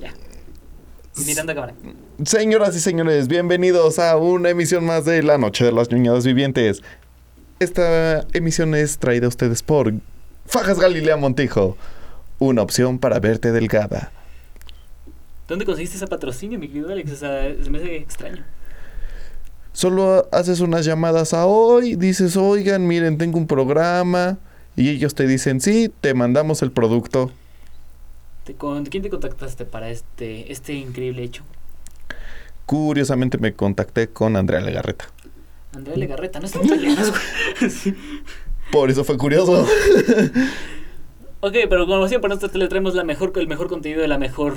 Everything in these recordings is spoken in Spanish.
Ya. Mirando a cámara. Señoras y señores, bienvenidos a una emisión más de La Noche de las Ñuñadas Vivientes. Esta emisión es traída a ustedes por Fajas Galilea Montijo, una opción para verte delgada. ¿Dónde conseguiste ese patrocinio, mi querido Alex? O sea, se me hace extraño. Solo haces unas llamadas a hoy, dices, oigan, miren, tengo un programa. Y ellos te dicen, sí, te mandamos el producto. ¿Te- ¿Con quién te contactaste para este, este increíble hecho? Curiosamente me contacté con Andrea Legarreta. Andrea Legarreta, no estamos peleados, güey. Sí. Por eso fue curioso. Ok, pero como siempre, nosotros le traemos la mejor, el mejor contenido de la mejor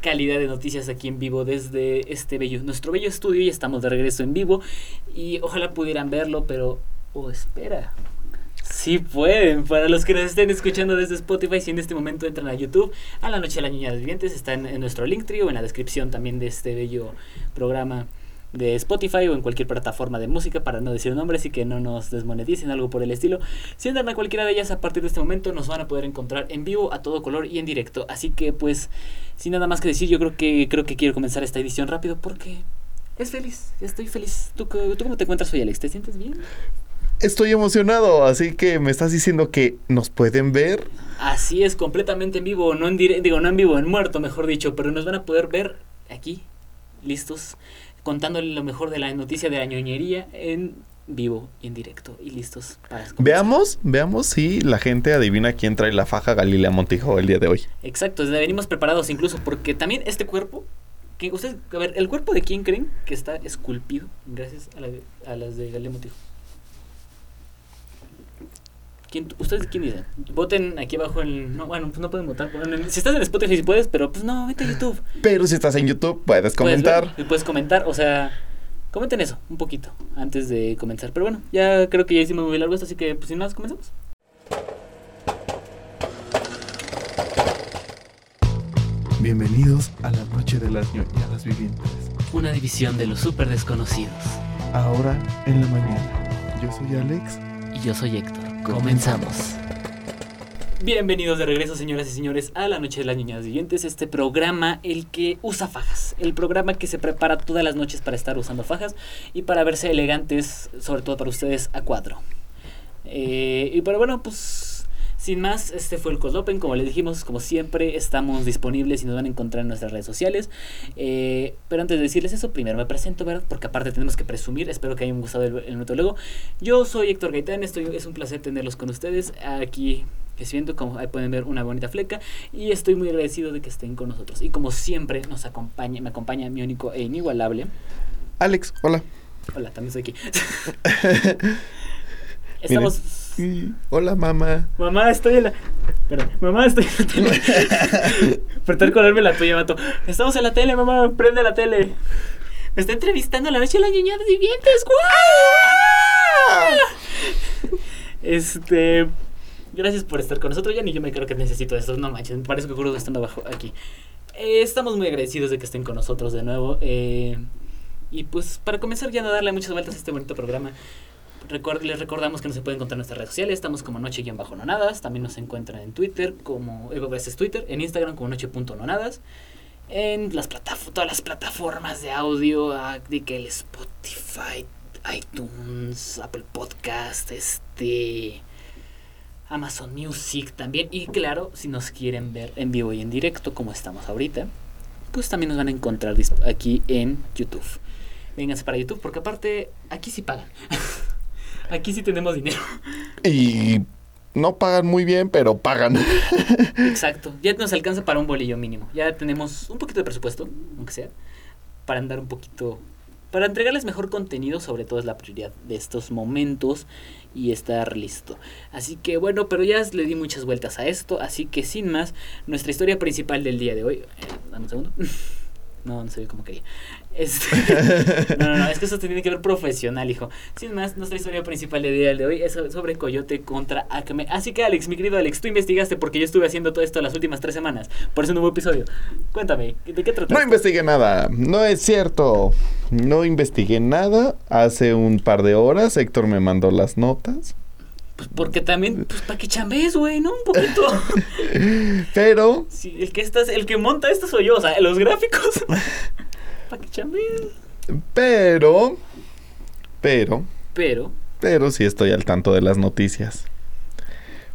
calidad de noticias aquí en vivo desde este bello, nuestro bello estudio y estamos de regreso en vivo y ojalá pudieran verlo, pero, oh, espera. Sí pueden, para los que nos estén escuchando desde Spotify, si en este momento entran a YouTube, a la noche de la niña de vivientes, está en, nuestro link o en la descripción también de este bello programa de Spotify o en cualquier plataforma de música para no decir nombres y que no nos desmoneticen algo por el estilo. Si entran a cualquiera de ellas a partir de este momento nos van a poder encontrar en vivo a todo color y en directo. Así que pues sin nada más que decir, yo creo que creo que quiero comenzar esta edición rápido porque es feliz, estoy feliz. ¿Tú, tú cómo te encuentras hoy, Alex? ¿Te sientes bien? Estoy emocionado, así que me estás diciendo que nos pueden ver. Así es, completamente en vivo, no en dire- digo, no en vivo, en muerto, mejor dicho, pero nos van a poder ver aquí, listos, contándole lo mejor de la noticia de la ñoñería en vivo y en directo y listos para comenzar. Veamos, veamos si la gente adivina quién trae la faja Galilea Montijo el día de hoy. Exacto, venimos preparados incluso porque también este cuerpo, que ustedes, a ver, el cuerpo de quién creen que está esculpido gracias a, la a las de Galileo Montijo. ¿Quién, ¿Ustedes quién dicen? Voten aquí abajo en... No, bueno, pues no pueden votar. Si estás en Spotify si puedes, pero pues no, vete a YouTube. Pero si estás en YouTube, puedes Puedes comentar. ver y puedes comentar, o sea, comenten eso un poquito antes de comenzar. Pero bueno, ya creo que ya hicimos muy largo esto, así que pues sin más, comenzamos. Bienvenidos a la noche de las ñoñadas vivientes. Una división de los super desconocidos. Ahora en la mañana. Yo soy Alex. Y yo soy Héctor. Comenzamos. Bienvenidos de regreso, señoras y señores, a la Noche de las Niñas Vivientes, este programa, el que usa fajas, el programa que se prepara todas las noches para estar usando fajas y para verse elegantes, sobre todo para ustedes, a cuatro. Eh, y pero bueno, pues sin más, este fue el Cold Open, como les dijimos, como siempre, estamos disponibles y nos van a encontrar en nuestras redes sociales. Eh, pero antes de decirles eso, primero me presento, ¿verdad? Porque aparte tenemos que presumir, espero que hayan gustado el, el metólogo. Yo soy Héctor Gaitán, estoy, es un placer tenerlos con ustedes aquí. viendo como ahí pueden ver una bonita fleca y estoy muy agradecido de que estén con nosotros y como siempre nos acompaña me acompaña mi único e inigualable Alex, hola. hola también estoy aquí estamos Hola, mamá. mamá estoy en la perdón mamá estoy en la tele Pretender colarme la tuya mato estamos en la tele mamá prende la tele me está entrevistando la noche de la niña de vivientes ¡guau! este Gracias por estar con nosotros. Ya ni yo me creo que necesito esto. No manches, me parece que juro que están abajo aquí. Eh, estamos muy agradecidos de que estén con nosotros de nuevo. eh, y pues para comenzar ya no darle muchas vueltas a este bonito programa. Record- les recordamos que nos se pueden encontrar en nuestras redes sociales. Estamos como noche-nonadas. También nos encuentran en Twitter como... Eh, ese es Twitter. En Instagram como noche.nonadas. En las todas las plataformas de audio. ah, el Spotify, iTunes, Apple Podcast, este... Amazon Music también. Y claro, si nos quieren ver en vivo y en directo, como estamos ahorita, pues también nos van a encontrar aquí en YouTube. Vénganse para YouTube, porque aparte, aquí sí pagan. aquí sí tenemos dinero. Y no pagan muy bien, pero pagan. Exacto. Ya nos alcanza para un bolillo mínimo. Ya tenemos un poquito de presupuesto, aunque sea, para andar un poquito. Para entregarles mejor contenido, sobre todo es la prioridad de estos momentos y estar listo. Así que bueno, pero ya le di muchas vueltas a esto, así que sin más, nuestra historia principal del día de hoy. eh, dame un segundo. No, no se ve como quería. Este, no, no, no, es que eso tiene que ver profesional, hijo. Sin más, nuestra historia principal del día de hoy es sobre Coyote contra Acme. Así que, Alex, mi querido Alex, tú investigaste porque yo estuve haciendo todo esto las últimas tres semanas. Por eso no hubo episodio. Cuéntame, ¿de qué trata? No investigué nada. No es cierto. No investigué nada. Hace un par de horas Héctor me mandó las notas. Pues porque también, pues para que chambees, güey, ¿no? Un poquito. Pero, Sí, el que estás, el que monta esto soy yo, o sea, los gráficos. para que chambees. pero, pero, Pero, pero sí estoy al tanto de las noticias.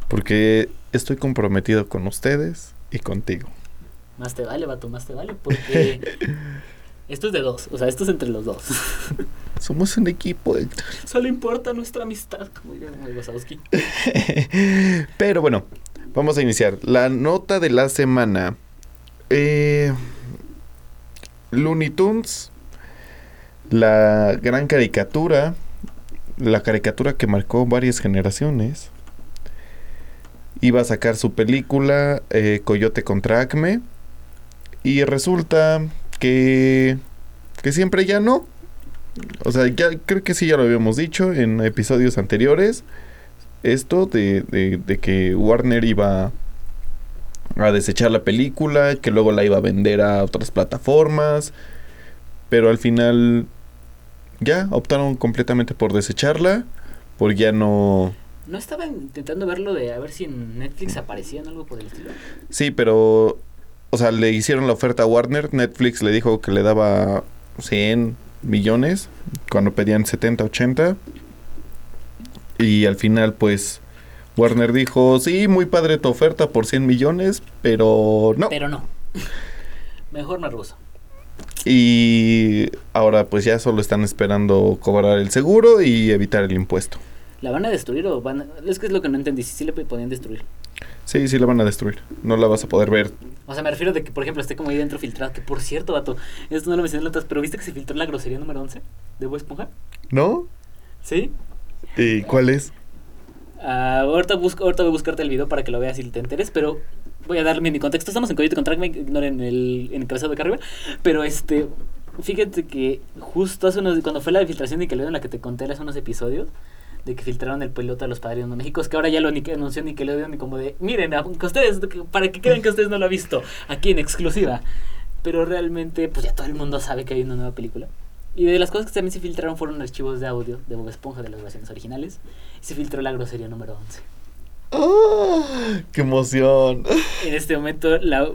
Porque estoy comprometido con ustedes y contigo. más te vale, vato, más te vale, porque esto es de dos, o sea, esto es entre los dos. Somos un equipo, Héctor. Solo importa nuestra amistad, como diría Wazowski. Pero bueno, vamos a iniciar. La nota de la semana. Eh, Looney Tunes. La gran caricatura. La caricatura que marcó varias generaciones. Iba a sacar su película eh, Coyote contra Acme. Y resulta que... Que siempre ya no. O sea, ya creo que sí ya lo habíamos dicho en episodios anteriores esto de, de- de que Warner iba a desechar la película, que luego la iba a vender a otras plataformas, pero al final ya optaron completamente por desecharla, por ya no... No estaba intentando verlo de a ver si en Netflix aparecía en algo por el estilo. Sí, pero... O sea, le hicieron la oferta a Warner, Netflix le dijo que le daba 100 millones, cuando pedían 70, 80. Y al final, pues, Warner dijo, sí, muy padre tu oferta por 100 millones, pero no. Pero no. Mejor me ruso. Y ahora pues ya solo están esperando cobrar el seguro y evitar el impuesto. ¿La van a destruir o van a... Es que es lo que no entendí, si sí le podían destruir. Sí, sí la van a destruir. No la vas a poder ver. O sea, me refiero de que, por ejemplo, esté como ahí dentro filtrado. Que por cierto, vato, esto no lo mencioné en notas, pero ¿viste que se filtró la grosería número 11 de Bob Esponja? ¿No? ¿Sí? ¿Y cuál es? Ah, ahorita, busco, ahorita voy a buscarte el video para que lo veas y te enteres, pero voy a darme mi contexto. Estamos en Coyote contra Acme, ignoren el en encabezado de acá arriba. Pero este, fíjate que justo hace unos, cuando fue la filtración de Nickelodeon, la que te conté hace unos episodios, de que filtraron el piloto de los padrinos de México, es que ahora ya lo ni- anunció Nickelodeon y como de, miren, aunque ustedes, para que crean que ustedes no lo han visto, aquí en exclusiva. Pero realmente, pues ya todo el mundo sabe que hay una nueva película. Y de las cosas que también se filtraron fueron archivos de audio de Bob Esponja de las versiones originales. Y se filtró la grosería número 11. ¡Ah! ¡Qué emoción! En este momento, la... a-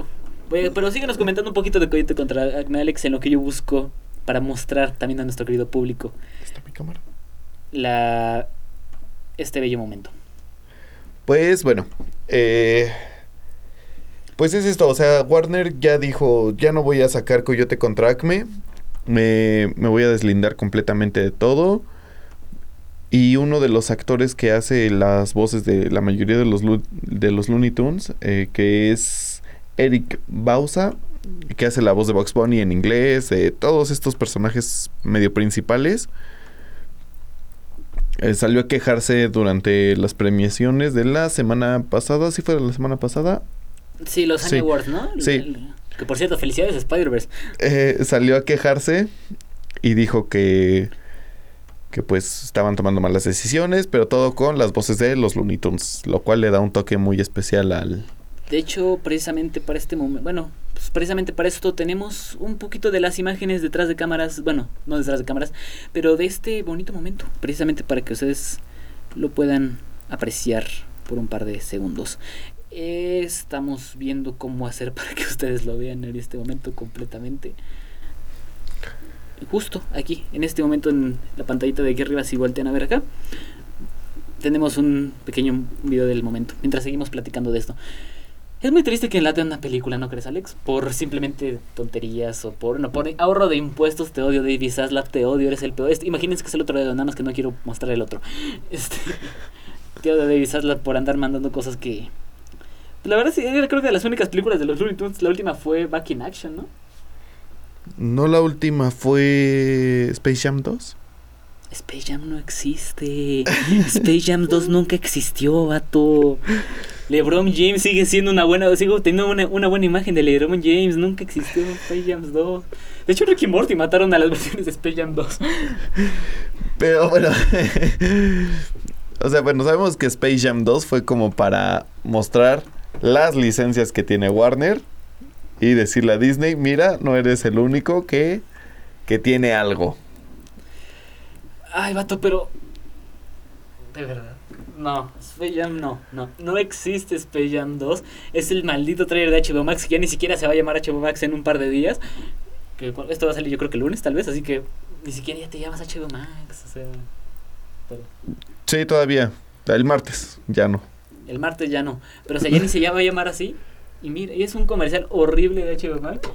pero síguenos comentando un poquito de Coyote contra Alex en lo que yo busco para mostrar también a nuestro querido público ¿Está mi cámara? la este bello momento. Pues bueno, eh, pues es esto, o sea, Warner ya dijo, ya no voy a sacar Coyote contra Acme, me, me voy a deslindar completamente de todo. Y uno de los actores que hace las voces de la mayoría de los, de los Looney Tunes, eh, que es Eric Bauza, que hace la voz de Bugs Bunny en inglés, de todos estos personajes medio principales, eh, salió a quejarse durante las premiaciones de la semana pasada. ¿Sí fue la semana pasada? Sí, los Sí. Annie Awards, ¿no? Sí. El- que por cierto, felicidades Spider-Verse. Eh, salió a quejarse y dijo que, que pues estaban tomando malas decisiones, pero todo con las voces de los Looney Tunes, lo cual le da un toque muy especial al... De hecho, precisamente para este momento, bueno, pues precisamente para esto tenemos un poquito de las imágenes detrás de cámaras, bueno, no detrás de cámaras, pero de este bonito momento, precisamente para que ustedes lo puedan apreciar por un par de segundos. Estamos viendo cómo hacer para que ustedes lo vean en este momento completamente. Justo aquí, en este momento en la pantallita de aquí arriba, si voltean a ver acá, tenemos un pequeño video del momento, mientras seguimos platicando de esto. Es muy triste que enlaten una película, ¿no crees, Alex? Por simplemente tonterías o por, no, por ahorro de impuestos, te odio, David Zaslav, te odio, eres el peor. Este, imagínense que es el otro dedo, nada más que no quiero mostrar el otro. Este, te odio, David Zaslav, por andar mandando cosas que... La verdad, sí, creo que de las únicas películas de los Looney Tunes, la última fue Back in Action, ¿no? ¿No la última fue Space Jam 2? Space Jam no existe. Space Jam 2 nunca existió, vato. LeBron James sigue siendo una buena, sigo teniendo una, una buena imagen de LeBron James, nunca existió Space Jam 2. De hecho, Ricky Morty mataron a las versiones de Space Jam 2. Pero bueno... o sea, bueno, sabemos que Space Jam 2 fue como para mostrar las licencias que tiene Warner y decirle a Disney, mira, no eres el único que, que tiene algo. Ay, vato, pero. De verdad. No, Space Jam no, no. No existe Space Jam 2. Es el maldito trailer de HBO Max que ya ni siquiera se va a llamar HBO Max en un par de días. Que esto va a salir yo creo que el lunes tal vez, así que ni siquiera ya te llamas HBO Max. O sea, pero Sí, todavía. El martes, ya no. el martes ya no. Pero o sea, ya ni se ya va a llamar así. Y mira, y es un comercial horrible de HBO Max.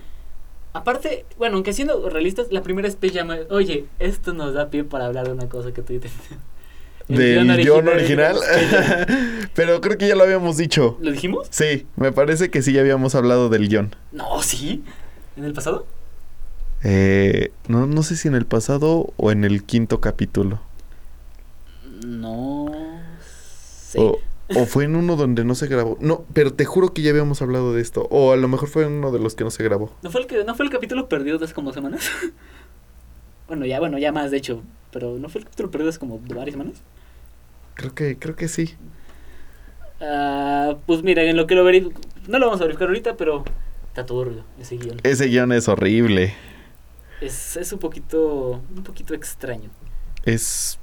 Aparte, bueno, aunque siendo realistas, la primera Space Jam, oye, esto nos da pie para hablar de una cosa que tú dices. El Del guion original. Pero creo que ya lo habíamos dicho. ¿Lo dijimos? Sí, me parece que sí ya habíamos hablado del guion. No, sí. ¿En el pasado? Eh, no, no sé si en el pasado o en el quinto capítulo. No sé. O, o fue en uno donde no se grabó. No, pero te juro que ya habíamos hablado de esto. O a lo mejor fue en uno de los que no se grabó. ¿No fue el que no fue el capítulo perdido de hace como semanas? bueno, ya bueno, ya más de hecho, pero no fue el capítulo perdido hace como varias semanas. Creo que, creo que sí. Ah, pues mira, en lo que lo veré, no lo vamos a verificar ahorita, pero está turbio ese guion. Ese guion es horrible. Es, es un poquito un poquito extraño. Es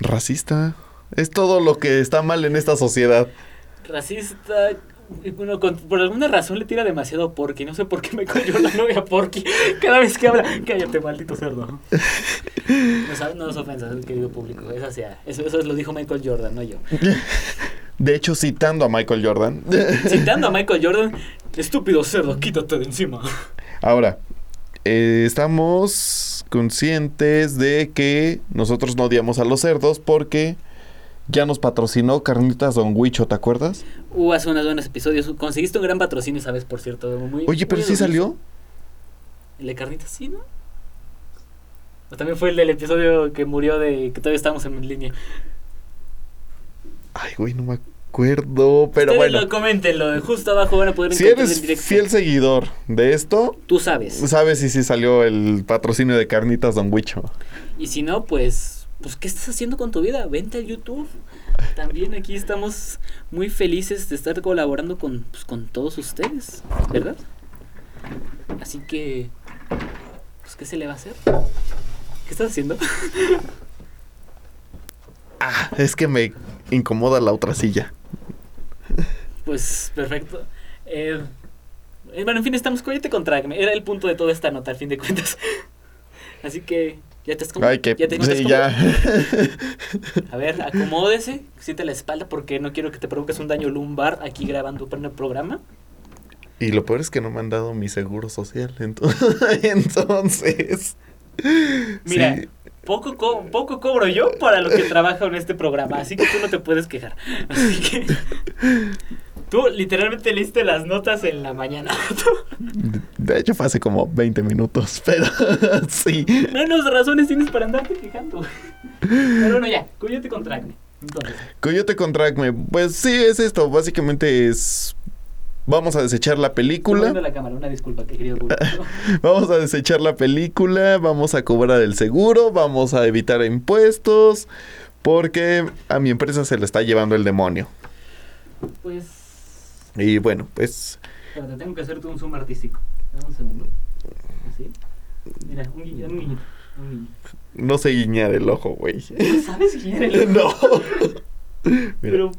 racista. Es todo lo que está mal en esta sociedad. Racista, bueno, con- por alguna razón le tira demasiado Porky. No sé por qué me cogió la novia Porky. Cada vez que habla, cállate, maldito cerdo. No, no es ofensa, querido público. Es hacia, eso, eso lo dijo Michael Jordan, no yo. De hecho, citando a Michael Jordan. Citando a Michael Jordan, estúpido cerdo, quítate de encima. Ahora, eh, estamos conscientes de que nosotros no odiamos a los cerdos porque ya nos patrocinó Carnitas Don Huicho, ¿te acuerdas? Uh, hace unos buenos episodios. Conseguiste un gran patrocinio, ¿sabes? Por cierto. Muy, Oye, pero muy sí salió. ¿El de carnitas sí, no? O también fue el del episodio que murió de que todavía estábamos en línea. Ay, güey, no me acuerdo. Pero Ustedes bueno, lo coméntenlo, justo abajo van a poder si eres el fiel seguidor de esto, Tú sabes. sabes si sí salió el patrocinio de Carnitas Don Huicho. Y si no, pues, pues, ¿qué estás haciendo con tu vida? Vente al YouTube. También aquí estamos muy felices de estar colaborando con, pues, con todos ustedes, ¿verdad? Así que, pues, ¿qué se le va a hacer? ¿Qué estás haciendo? Ah, es que me incomoda la otra silla. Pues, perfecto. Eh, bueno, en fin, estamos Coyote contra. Era el punto de toda esta nota, al fin de cuentas. Así que, ¿ya te has Ay, que ¿Ya te sí, ya. A ver, acomódese, siente la espalda porque no quiero que te provoques un daño lumbar aquí grabando el programa. Y lo peor es que no me han dado mi seguro social. ento- Entonces. Mira, sí. Poco, co- poco cobro yo para lo que trabajo en este programa, así que tú no te puedes quejar. Así que tú literalmente leíste las notas en la mañana. De hecho, fue hace como 20 minutos. Pero sí. Menos razones tienes para andarte quejando. Pero bueno, ya, Coyote contra Acme. Entonces, Coyote contra Acme. Pues sí, es esto. Básicamente es. Vamos a desechar la película. la cámara, una disculpa, que querido público. Vamos a desechar la película. Vamos a cobrar el seguro. Vamos a evitar impuestos. Porque a mi empresa se le está llevando el demonio. Pues, Y bueno, pues. espérate, tengo que hacerte un zoom artístico. Dame un segundo. Así. Mira, un guiño, un guiño, un guiño. No sé guiñar el ojo, güey. ¿No sabes era el No. Mira. Pero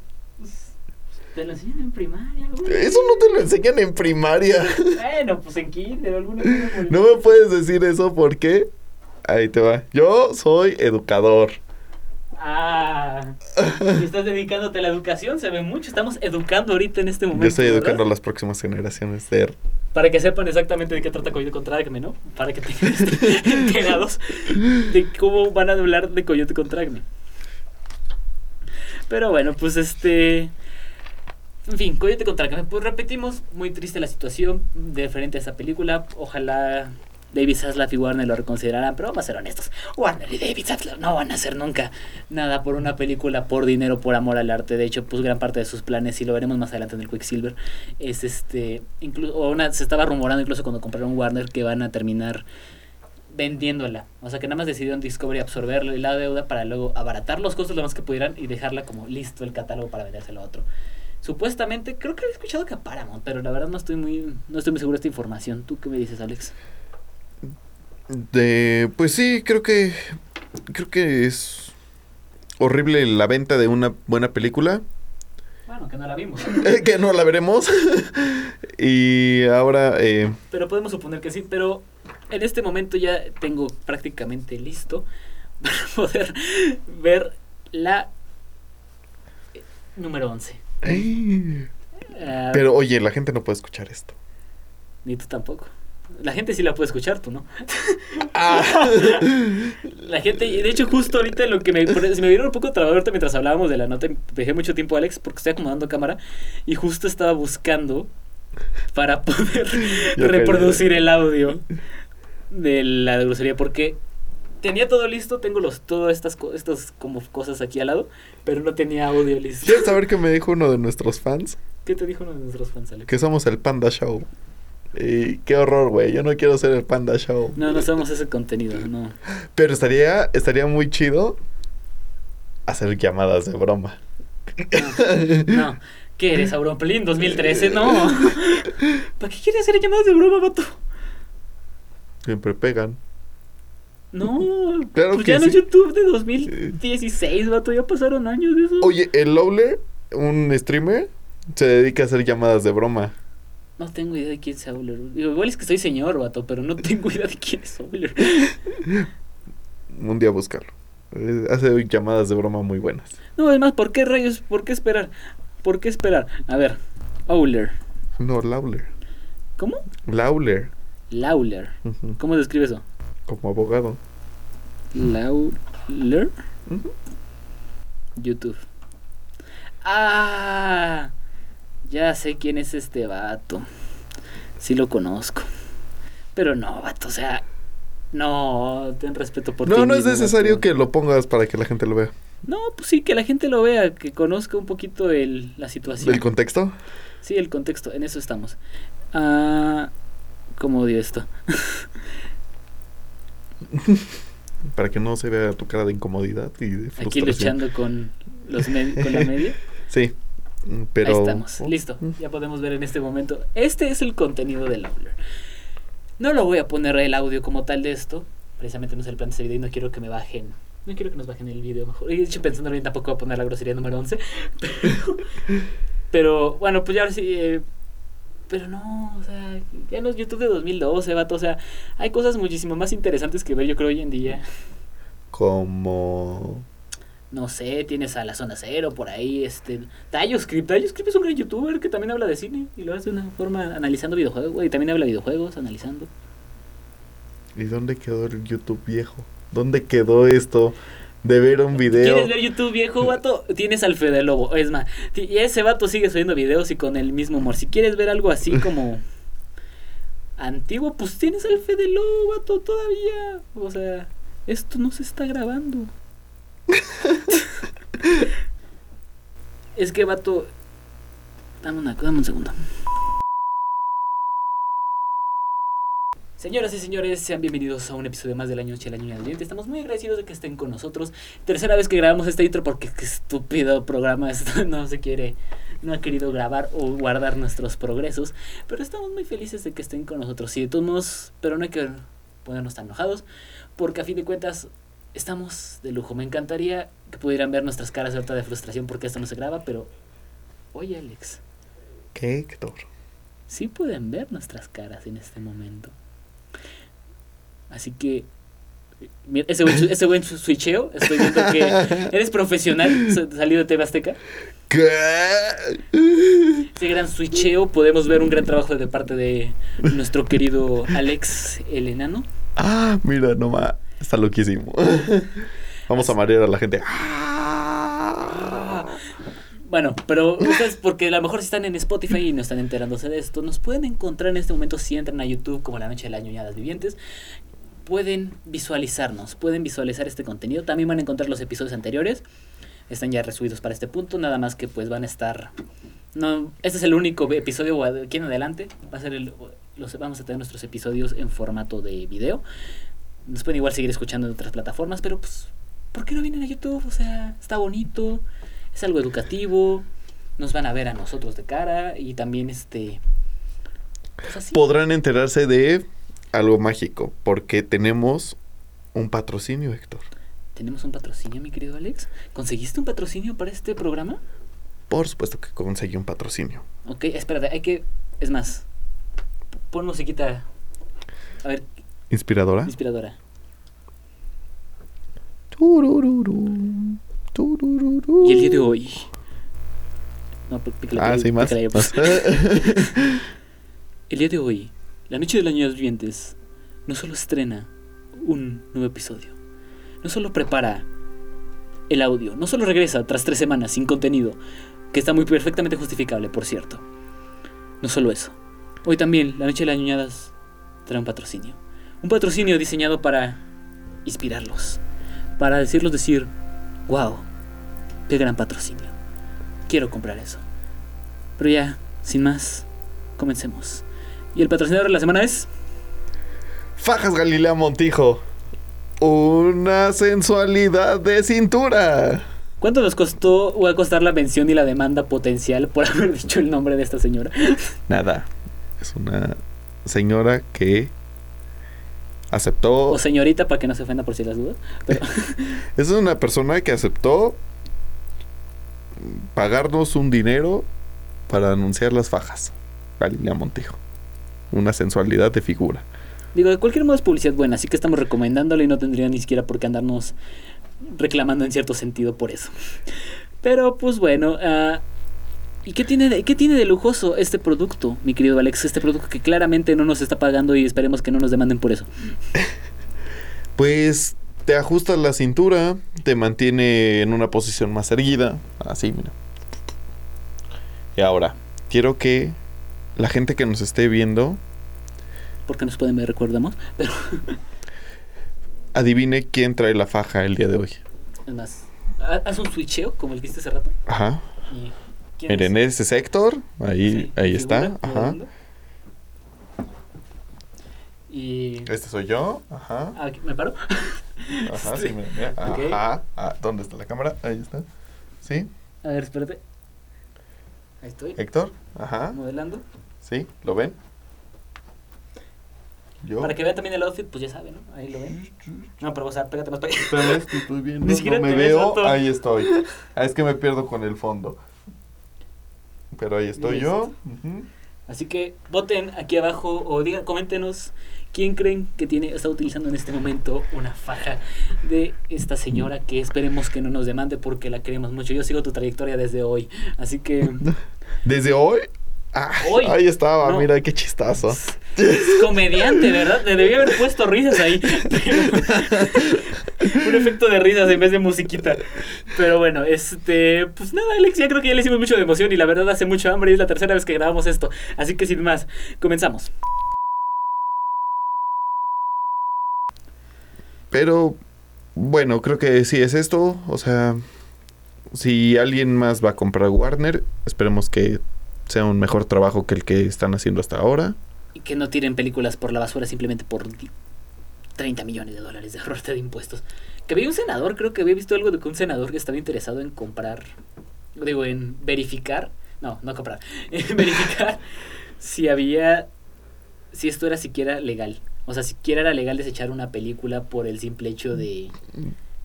te lo enseñan en primaria, güey. Eso no te lo enseñan en primaria. Bueno, pues en kinder o alguna cosa No me puedes decir eso porque. Ahí te va. Yo soy educador. Ah, y estás dedicándote a la educación, se ve mucho. Estamos educando ahorita en este momento. Yo estoy ¿verdad? educando a las próximas generaciones de. Para que sepan exactamente de qué trata Coyote contra Acme, ¿no? Para que tengan este- enterados de cómo van a hablar de Coyote contra Acme. Pero bueno, pues este. En fin, Coyote contra Acme. Pues repetimos, muy triste la situación de frente a esa película. Ojalá David Zaslav y Warner lo reconsideraran, pero vamos a ser honestos. Warner y David Zaslav no van a hacer nunca nada por una película, por dinero, por amor al arte. De hecho, pues gran parte de sus planes, y lo veremos más adelante en el Quicksilver, es este. Incluso, una, se estaba rumorando incluso cuando compraron Warner que van a terminar vendiéndola. O sea que nada más decidieron Discovery absorberle la deuda para luego abaratar los costos lo más que pudieran y dejarla como listo el catálogo para vendérselo a otro. Supuestamente, creo que he escuchado que a Paramount, pero la verdad no estoy muy, no estoy muy seguro de esta información. ¿Tú qué me dices, Alex? de pues sí, creo que. Creo que es. horrible la venta de una buena película. Bueno, que no la vimos. que no la veremos. y ahora... Eh, pero podemos suponer que sí, pero en este momento ya tengo prácticamente listo para poder ver la eh, número 11. Pero oye, la gente no puede escuchar esto. Ni tú tampoco. La gente sí la puede escuchar, tú no. Ah. la gente, de hecho, justo ahorita lo que me. Se me vieron un poco trabado ahorita mientras hablábamos de la nota. Dejé mucho tiempo a Alex porque estoy acomodando cámara. Y justo estaba buscando para poder reproducir el audio de la grosería. Porque tenía todo listo, tengo los todas estas, estas como cosas aquí al lado, pero no tenía audio listo. ¿Quieres saber qué me dijo uno de nuestros fans? ¿Qué te dijo uno de nuestros fans, Alex? Que somos el Panda Show. Y qué horror, güey. Yo no quiero ser el Panda Show. No, no somos ese contenido, no. Pero estaría, estaría muy chido hacer llamadas de broma. No. ¿Qué eres, Auronplin 2013? No. ¿Para qué quieres hacer llamadas de broma, vato? Siempre pegan. No, claro pues ya no YouTube de 2016, vato, ya pasaron años de eso. Oye, el Lowler, un streamer, se dedica a hacer llamadas de broma. No tengo idea de quién es Owler. igual es que soy señor, vato, pero no tengo idea de quién es Owler. Un día buscarlo. Eh, hace llamadas de broma muy buenas. No, además, ¿por qué rayos? ¿Por qué esperar? ¿Por qué esperar? A ver, Owler. No, Lawler. ¿Cómo? Lawler. Lawler. ¿Cómo se escribe eso? Como abogado. Lawler. YouTube. Ah, ya sé quién es este vato. Sí lo conozco. Pero no, vato, o sea, no, ten respeto por No, no es necesario que lo pongas para que la gente lo vea. No, pues sí, que la gente lo vea, que conozca un poquito el, la situación. ¿El contexto? Sí, el contexto, en eso estamos. Ah, ¿Cómo odio esto? para que no se vea tu cara de incomodidad y de frustración. Aquí luchando con, los con la media. sí. Pero... Ahí estamos, oh. listo. Ya podemos ver en este momento. Este es el contenido del Audler. No lo voy a poner el audio como tal de esto. Precisamente no es el plan de este video y no quiero que me bajen. No quiero que nos bajen el video mejor. Y de hecho, pensando bien, tampoco voy a poner la grosería número 11. Pero, bueno, pues ya ahora sí. Eh, pero no, o sea, ya no es YouTube de 2012, vato. O sea, hay cosas muchísimo más interesantes que ver, yo creo, hoy en día. Como no sé, tienes a la zona cero por ahí, este, Tayoscript, Tayoscript es un gran youtuber que también habla de cine y lo hace de una forma analizando videojuegos, y también habla de videojuegos, analizando. ¿Y dónde quedó el YouTube viejo? ¿Dónde quedó esto de ver un video? ¿Quieres ver YouTube viejo, vato? Tienes al Fede Lobo, es más, y ese vato sigue subiendo videos y con el mismo humor. Si quieres ver algo así como antiguo, pues tienes al Fede Lobo, vato, todavía. O sea, esto no se está grabando. es que, vato. Dame, una, dame un segundo. Señoras y señores, sean bienvenidos a un episodio más del año Noche de la Niña del Estamos muy agradecidos de que estén con nosotros. Tercera vez que grabamos este intro porque qué estúpido programa esto no se quiere, no ha querido grabar o guardar nuestros progresos. Pero estamos muy felices de que estén con nosotros. Y de todos modos, pero no hay que ponernos tan enojados porque a fin de cuentas estamos de lujo. Me encantaría que pudieran ver nuestras caras ahorita de frustración porque esto no se graba, pero. Oye, Alex. ¿Qué, Héctor? Sí pueden ver nuestras caras en este momento. Así que. ese buen, ese buen switcheo, estoy viendo que eres profesional salido de TV Azteca. ¿Qué? Ese gran switcheo, podemos ver un gran trabajo de parte de nuestro querido Alex el enano. Ah, mira nomás. Está loquísimo. Vamos a marear a la gente. Bueno, pero ustedes, porque a lo mejor si están en Spotify y no están enterándose de esto, nos pueden encontrar en este momento si entran a YouTube como La Noche de las Ñuñadas Vivientes. Pueden visualizarnos, pueden visualizar este contenido. También van a encontrar los episodios anteriores. Están ya resubidos para este punto, nada más que pues van a estar... No, este es el único episodio aquí en adelante. Va a ser el, los, vamos a tener nuestros episodios en formato de video. Nos pueden igual seguir escuchando en otras plataformas, pero pues, ¿por qué no vienen a YouTube? O sea, está bonito, es algo educativo, nos van a ver a nosotros de cara y también este... Pues Podrán enterarse de algo mágico, porque tenemos un patrocinio, Héctor. ¿Tenemos un patrocinio, mi querido Alex? ¿Conseguiste un patrocinio para este programa? Por supuesto que conseguí un patrocinio. Ok, espérate, hay que... Es más, pon musiquita... A ver, ¿Inspiradora? inspiradora. Turururu, turururu. Y el día de hoy... No, pícale, Ah, pícale, sí, más. pícale pues. El día de hoy, la noche de los años vivientes, no solo estrena un nuevo episodio, no solo prepara el audio, no solo regresa tras tres semanas sin contenido, que está muy perfectamente justificable, por cierto. No solo eso, hoy también la noche de las ñoñadas trae un patrocinio. Un patrocinio diseñado para inspirarlos, para decirlos decir, wow, qué gran patrocinio. Quiero comprar eso. Pero ya, sin más, comencemos. Y el patrocinador de la semana es. Fajas Galilea Montijo. Una sensualidad de cintura. ¿Cuánto nos costó o va a costar la mención y la demanda potencial por haber dicho el nombre de esta señora? Nada. Es una señora que aceptó. O señorita, para que no se ofenda por si las dudas. Pero, Es una persona que aceptó pagarnos un dinero para anunciar las fajas. Galilea Montijo. Una sensualidad de figura. digo, de cualquier modo es publicidad buena, así que estamos recomendándole y no tendría ni siquiera por qué andarnos reclamando en cierto sentido por eso. Pero pues bueno, ah, ¿y qué tiene, de, qué tiene de lujoso este producto, mi querido Alex? Este producto que claramente no nos está pagando y esperemos que no nos demanden por eso. Pues te ajustas la cintura, te mantiene en una posición más erguida. Así, mira. Y ahora, quiero que la gente que nos esté viendo Porque nos pueden ver, recordamos. Pero adivine quién trae la faja el día de hoy. es más, ha- haz un switcheo como el que hiciste hace rato. Ajá. Y, ¿quién Miren, es? ese es Héctor. Ahí, Sí, ahí está. Ajá. Y. Este soy yo. Ajá. ah, aquí, ¿Me paro? Ajá, sí, mira, mira. Ah, ¿Dónde está la cámara? Ahí está. ¿Sí? A ver, espérate. Ahí estoy. Héctor. Ajá. Modelando. ¿Sí? ¿Lo ven? Yo. Para que vean también el outfit, pues ya saben, ¿no? Ahí lo ven. No, pero o sea, pégate más para allá. Que estoy viendo, Ni siquiera no me ves, veo, ahí estoy. Ah, es que me pierdo con el fondo. Pero ahí estoy yo. Así que voten aquí abajo o digan, coméntenos quién creen que tiene, está utilizando en este momento una faja de esta señora que esperemos que no nos demande porque la queremos mucho. Yo sigo tu trayectoria desde hoy. Así que ¿Desde hoy? Ah, Hoy. Ahí estaba, No. mira qué chistazo. es comediante, ¿verdad? Le debía haber puesto risas ahí. Un efecto de risas en vez de musiquita. Pero bueno, este, pues nada, Alex, ya creo que ya le hicimos mucho de emoción y la verdad hace mucho hambre y es la tercera vez que grabamos esto. Así que sin más, comenzamos. Pero bueno, creo que sí es esto. O sea, si alguien más va a comprar Warner, esperemos que sea un mejor trabajo que el que están haciendo hasta ahora. Y que no tiren películas por la basura simplemente por di- 30 millones de dólares de ahorrarte de impuestos. Que había un senador, creo que había visto algo de que un senador que estaba interesado en comprar, digo, en verificar, no, no comprar, en verificar si había, si esto era siquiera legal. O sea, siquiera era legal desechar una película por el simple hecho de,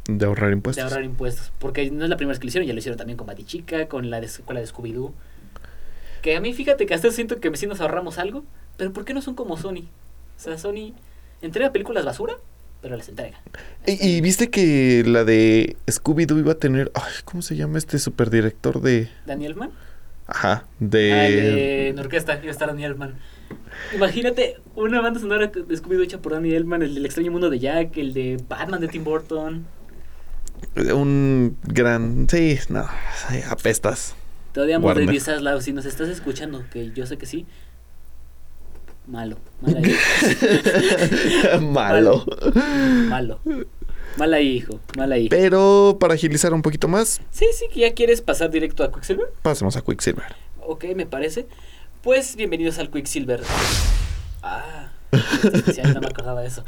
De ahorrar de impuestos. ahorrar impuestos. Porque no es la primera vez que lo hicieron, ya lo hicieron también con Batichica, con la de, con la de Scooby-Doo. Que a mí, fíjate que hasta siento que sí nos ahorramos algo, pero ¿por qué no son como Sony? O sea, Sony entrega películas basura, pero las entrega. Y, y viste que la de Scooby-Doo iba a tener. Ay, ¿Cómo se llama este superdirector de. Daniel Mann. Ajá, Ah, de. el de en orquesta, iba a estar Daniel Mann. Imagínate una banda sonora de Scooby-Doo hecha por Daniel Mann, el del extraño mundo de Jack, el de Batman de Tim Burton. Un gran. Sí, no. apestas. Te odiamos. David Zaslav, si nos estás escuchando, que yo sé que sí. Malo, Malo. malo. Mal ahí, hijo, mal ahí. Pero para agilizar un poquito más, Sí, sí, que ya quieres pasar directo a Quicksilver. pasemos a Quicksilver. Ok, me parece. Pues bienvenidos al Quicksilver. Ah, no me acordaba de eso.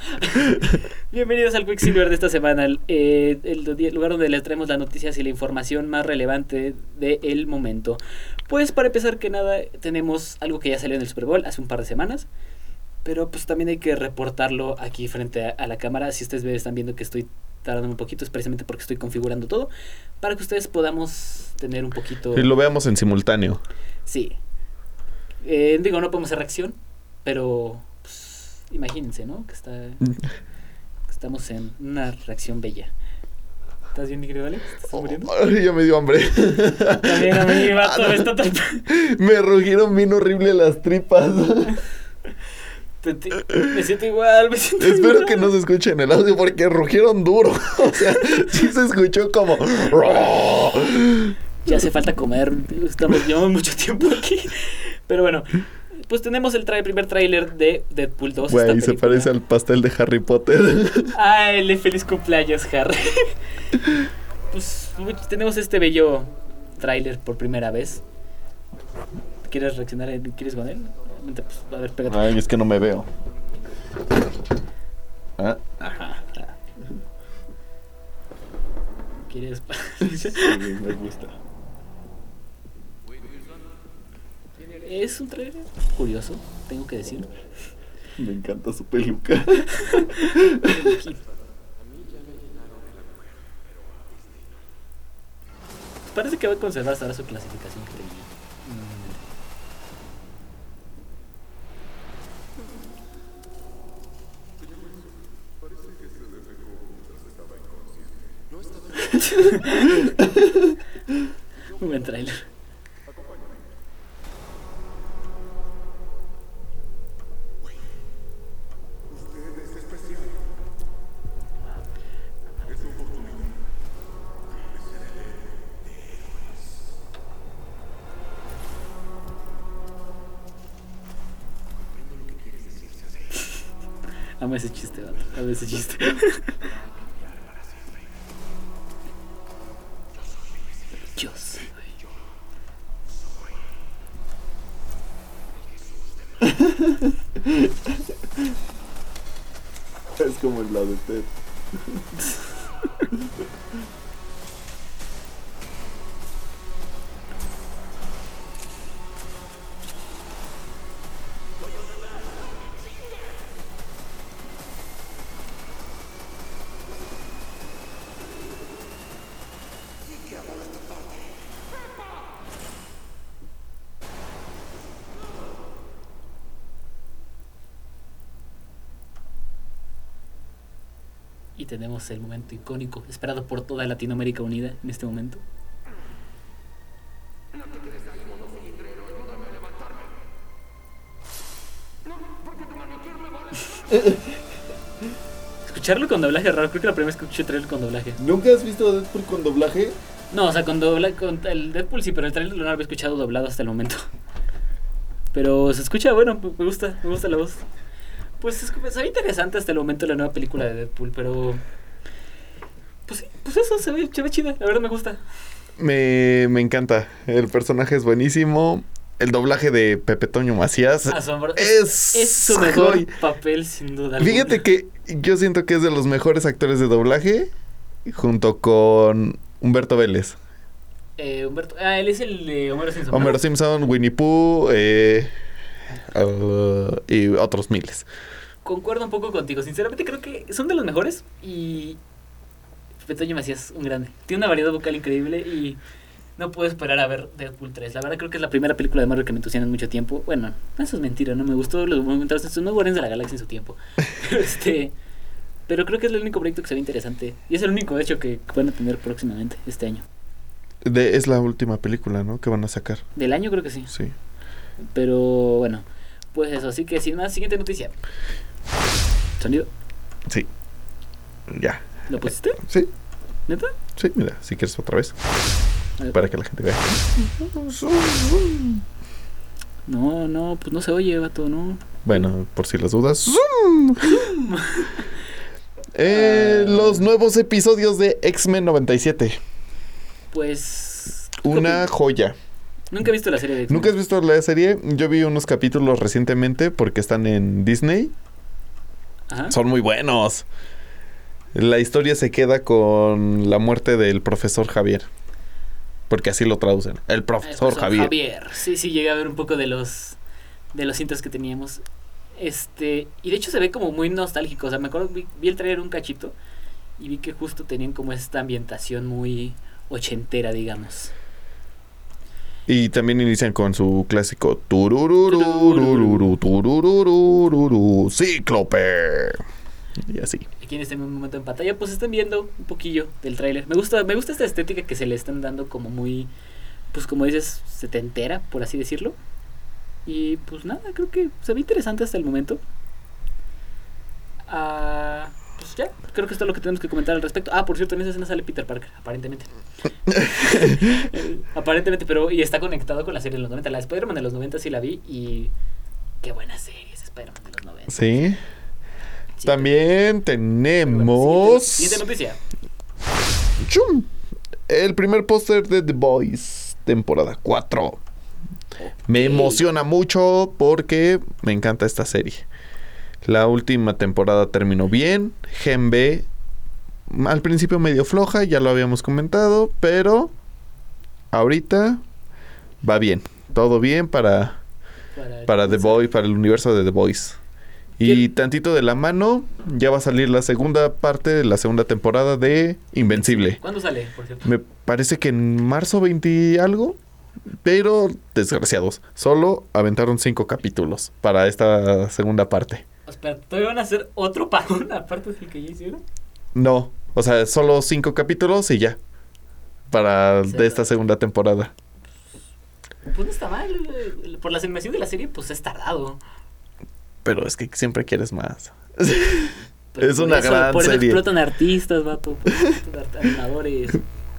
bienvenidos al Quicksilver de esta semana, el, eh, el lugar donde les traemos las noticias y la información más relevante del momento. Pues para empezar que nada, tenemos algo que ya salió en el Super Bowl hace un par de semanas. Pero pues también hay que reportarlo aquí frente a, a la cámara. Si ustedes están viendo que estoy tardando un poquito, es precisamente porque estoy configurando todo, para que ustedes podamos tener un poquito... Y lo veamos en simultáneo. Sí. Eh, digo, no podemos hacer reacción, pero imagínense, ¿no? Que, está, que estamos en una reacción bella. ¿Estás bien, mi querido Alex? ¿Te ¿Estás muriendo? Ay, ya me dio hambre. También a mí, vato, me está tan- me rugieron bien horrible las tripas. te- te- Me siento igual, me siento Espero igual. que no se escuche en el audio porque rugieron duro. O sea, sí se escuchó como. Ya hace falta comer, estamos llevamos mucho tiempo aquí. Pero bueno, pues tenemos el tra- primer tráiler de Deadpool 2. esta Güey, se parece al pastel de Harry Potter. Ay, le feliz cumpleaños, Harry. pues tenemos este bello tráiler por primera vez. ¿Quieres reaccionar? ¿Quieres con él? Pues, a ver, pégate. Ay, es que no me veo. Ah, Ajá. ¿Quieres? sí, me gusta. Es un tráiler curioso, tengo que decir. Me encanta su peluca. Parece que va a conservar hasta ahora su clasificación creíble. Un buen trailer. Amo ese chiste, vato. Amo ese chiste. Yo soy. Es como el lado de Ted. Y tenemos el momento icónico, esperado por toda Latinoamérica unida en este momento. Escucharlo con doblaje es raro, creo que la primera vez que escuché trailer con doblaje. ¿Nunca has visto Deadpool con doblaje? No, o sea, con doblaje, con el Deadpool sí, pero el trailer no lo había escuchado doblado hasta el momento. Pero se escucha, bueno, me gusta, me gusta la voz. Pues es, se ve interesante hasta el momento la nueva película de Deadpool, pero... Pues sí, pues eso, se ve, se ve chida, la verdad me gusta. Me, me encanta. El personaje es buenísimo. El doblaje de Pepe Toño Macías Asombro- es, Es su mejor joy- papel, sin duda. Fíjate alguna. que yo siento que es de los mejores actores de doblaje junto con Humberto Vélez. Eh, Humberto, ah, él es el de Homero Simpson. ¿no? Homero Simpson, Winnie Pooh eh, uh, y otros miles. Concuerdo un poco contigo. Sinceramente creo que son de los mejores y Petoño Macías, un grande. Tiene una variedad vocal increíble y no puedo esperar a ver Deadpool 3. La verdad creo que es la primera película de Marvel que me entusiasma en mucho tiempo. Bueno, eso es mentira, no me gustó los momentos nuevos Guardianes de la Galaxia en su tiempo. Pero este pero creo que es el único proyecto que se ve interesante y es el único hecho que van a tener próximamente este año. De, es la última película, ¿no? Que van a sacar. Del año creo que sí. Sí. Pero bueno, pues eso, así que sin más, siguiente noticia. Sonido, Sí. Ya. ¿lo pusiste? Sí. ¿Neta? Sí, mira, si quieres otra vez. Para que la gente vea. No, no, pues no se oye, vato, no. Bueno, por si las dudas. Eh, los nuevos episodios de X-Men 97. Pues. Una joya. Nunca he visto la serie de X-Men. ¿Nunca has visto la serie? Yo vi unos capítulos recientemente porque están en Disney. Ajá. Son muy buenos. La historia se queda con la muerte del profesor Javier. Porque así lo traducen. El profesor Javier. Sí, sí, llegué a ver un poco de los. De los cintas que teníamos. Este. Y de hecho se ve como muy nostálgico. O sea, me acuerdo, vi, vi el trailer un cachito. y vi que justo tenían como esta ambientación muy ochentera, digamos. Y también inician con su clásico tururururururu, turururururu, Cíclope. Y así. Aquí en este mismo momento en pantalla, pues están viendo un poquillo del tráiler. Me gusta, me gusta esta estética que se le están dando como muy, pues como dices, setentera, por así decirlo. Y pues nada, creo que se ve interesante hasta el momento. Ah, pues ya, creo que esto es lo que tenemos que comentar al respecto. Ah, por cierto, en esa escena sale Peter Parker, aparentemente. Aparentemente, pero y está conectado con la serie de los 90. La de Spider-Man de los 90 sí la vi y qué buena serie es Spider-Man de los 90. Sí. Sí, También pero- tenemos. Siguiente, siguiente noticia. ¡Chum! El primer póster de The Boys, temporada 4. Me emociona mucho porque me encanta esta serie. La última temporada terminó bien. Gen B al principio medio floja, ya lo habíamos comentado, pero ahorita va bien. Todo bien para, Para, para The Boys, para el universo de The Boys. Y tantito de la mano, ya va a salir la segunda parte de la segunda temporada de Invencible. ¿Cuándo sale, por cierto? Me parece que en marzo 20 y algo. Pero, desgraciados, solo aventaron cinco capítulos para esta segunda parte. Espera, ¿todavía van a hacer otro pagón aparte del que ya hicieron? No, o sea, solo cinco capítulos y ya. Para de esta segunda temporada. Pues no está mal. eh, Por la animación de la serie, pues es tardado. Pero es que siempre quieres más. Pero Es una eso- gran por eso serie. explotan artistas, vato. Por animadores.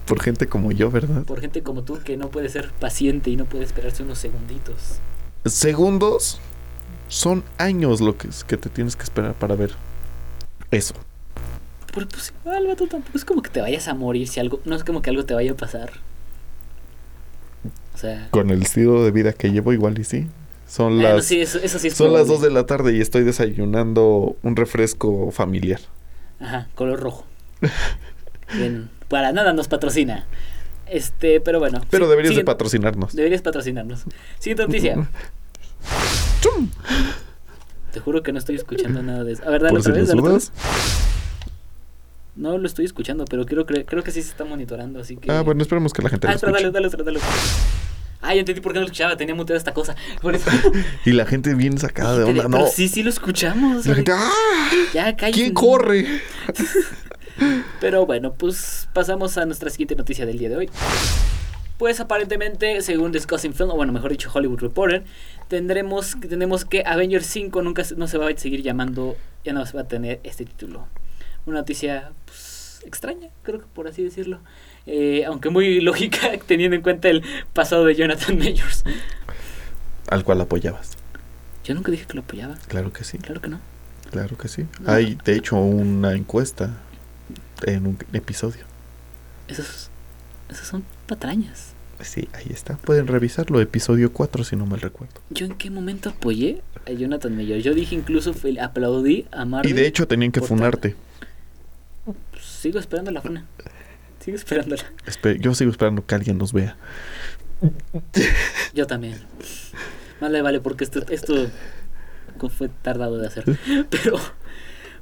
Por gente como yo, ¿verdad? Por gente como tú que no puede ser paciente y no puede esperarse unos segunditos. Segundos son años lo que, que te tienes que esperar para ver eso. Pero pues igual, vato, tampoco es como que te vayas a morir si algo. No es como que algo te vaya a pasar. O sea. Con el estilo de vida que llevo, igual y sí. Son las, sí, eso, eso sí es son las probable. 2 de la tarde y estoy desayunando un refresco familiar. Ajá, color rojo. Bien, para nada nos patrocina. Este, pero bueno. Pero sí, deberías de patrocinarnos. Deberías patrocinarnos. Siguiente noticia. ¡Chum! Te juro que no estoy escuchando nada de eso. A ver, dale Por si otra vez, dale otra. No lo estoy escuchando, pero creo, creo, creo que sí se está monitorando, así que... Ah, bueno, esperemos que la gente Ah, lo espera, dale, escuche. dale otra, dale otra. Ah, ya entendí por qué no lo escuchaba, tenía muteada esta cosa. Por eso. Y la gente bien sacada de onda. Pero No. sí, sí lo escuchamos. La gente, ¡ah! Ya, cállate. ¿Quién corre? Pero bueno, pues pasamos a nuestra siguiente noticia del día de hoy. Pues aparentemente, según Discussing Film, o bueno, mejor dicho, Hollywood Reporter, tendremos, tenemos que Avengers 5 nunca se- no se va a seguir llamando, ya no se va a tener este título. Una noticia pues, extraña, creo que por así decirlo. Eh, aunque muy lógica teniendo en cuenta el pasado de Jonathan Majors. Al cual apoyabas. Yo nunca dije que lo apoyaba, Claro que sí, claro que no. claro que sí. No. Hay, de hecho, una encuesta en un episodio. Esos, esos son patrañas. Sí, ahí está. Pueden revisarlo, episodio 4, si no mal recuerdo. ¿Yo en qué momento apoyé a Jonathan Majors? Yo dije incluso, aplaudí a Marvel. Y de hecho tenían que funarte. Pues, sigo esperando la funa. Sigo esperándola. Espe- yo sigo esperando que alguien nos vea. Yo también. Más le vale porque esto, esto fue tardado de hacer. Pero,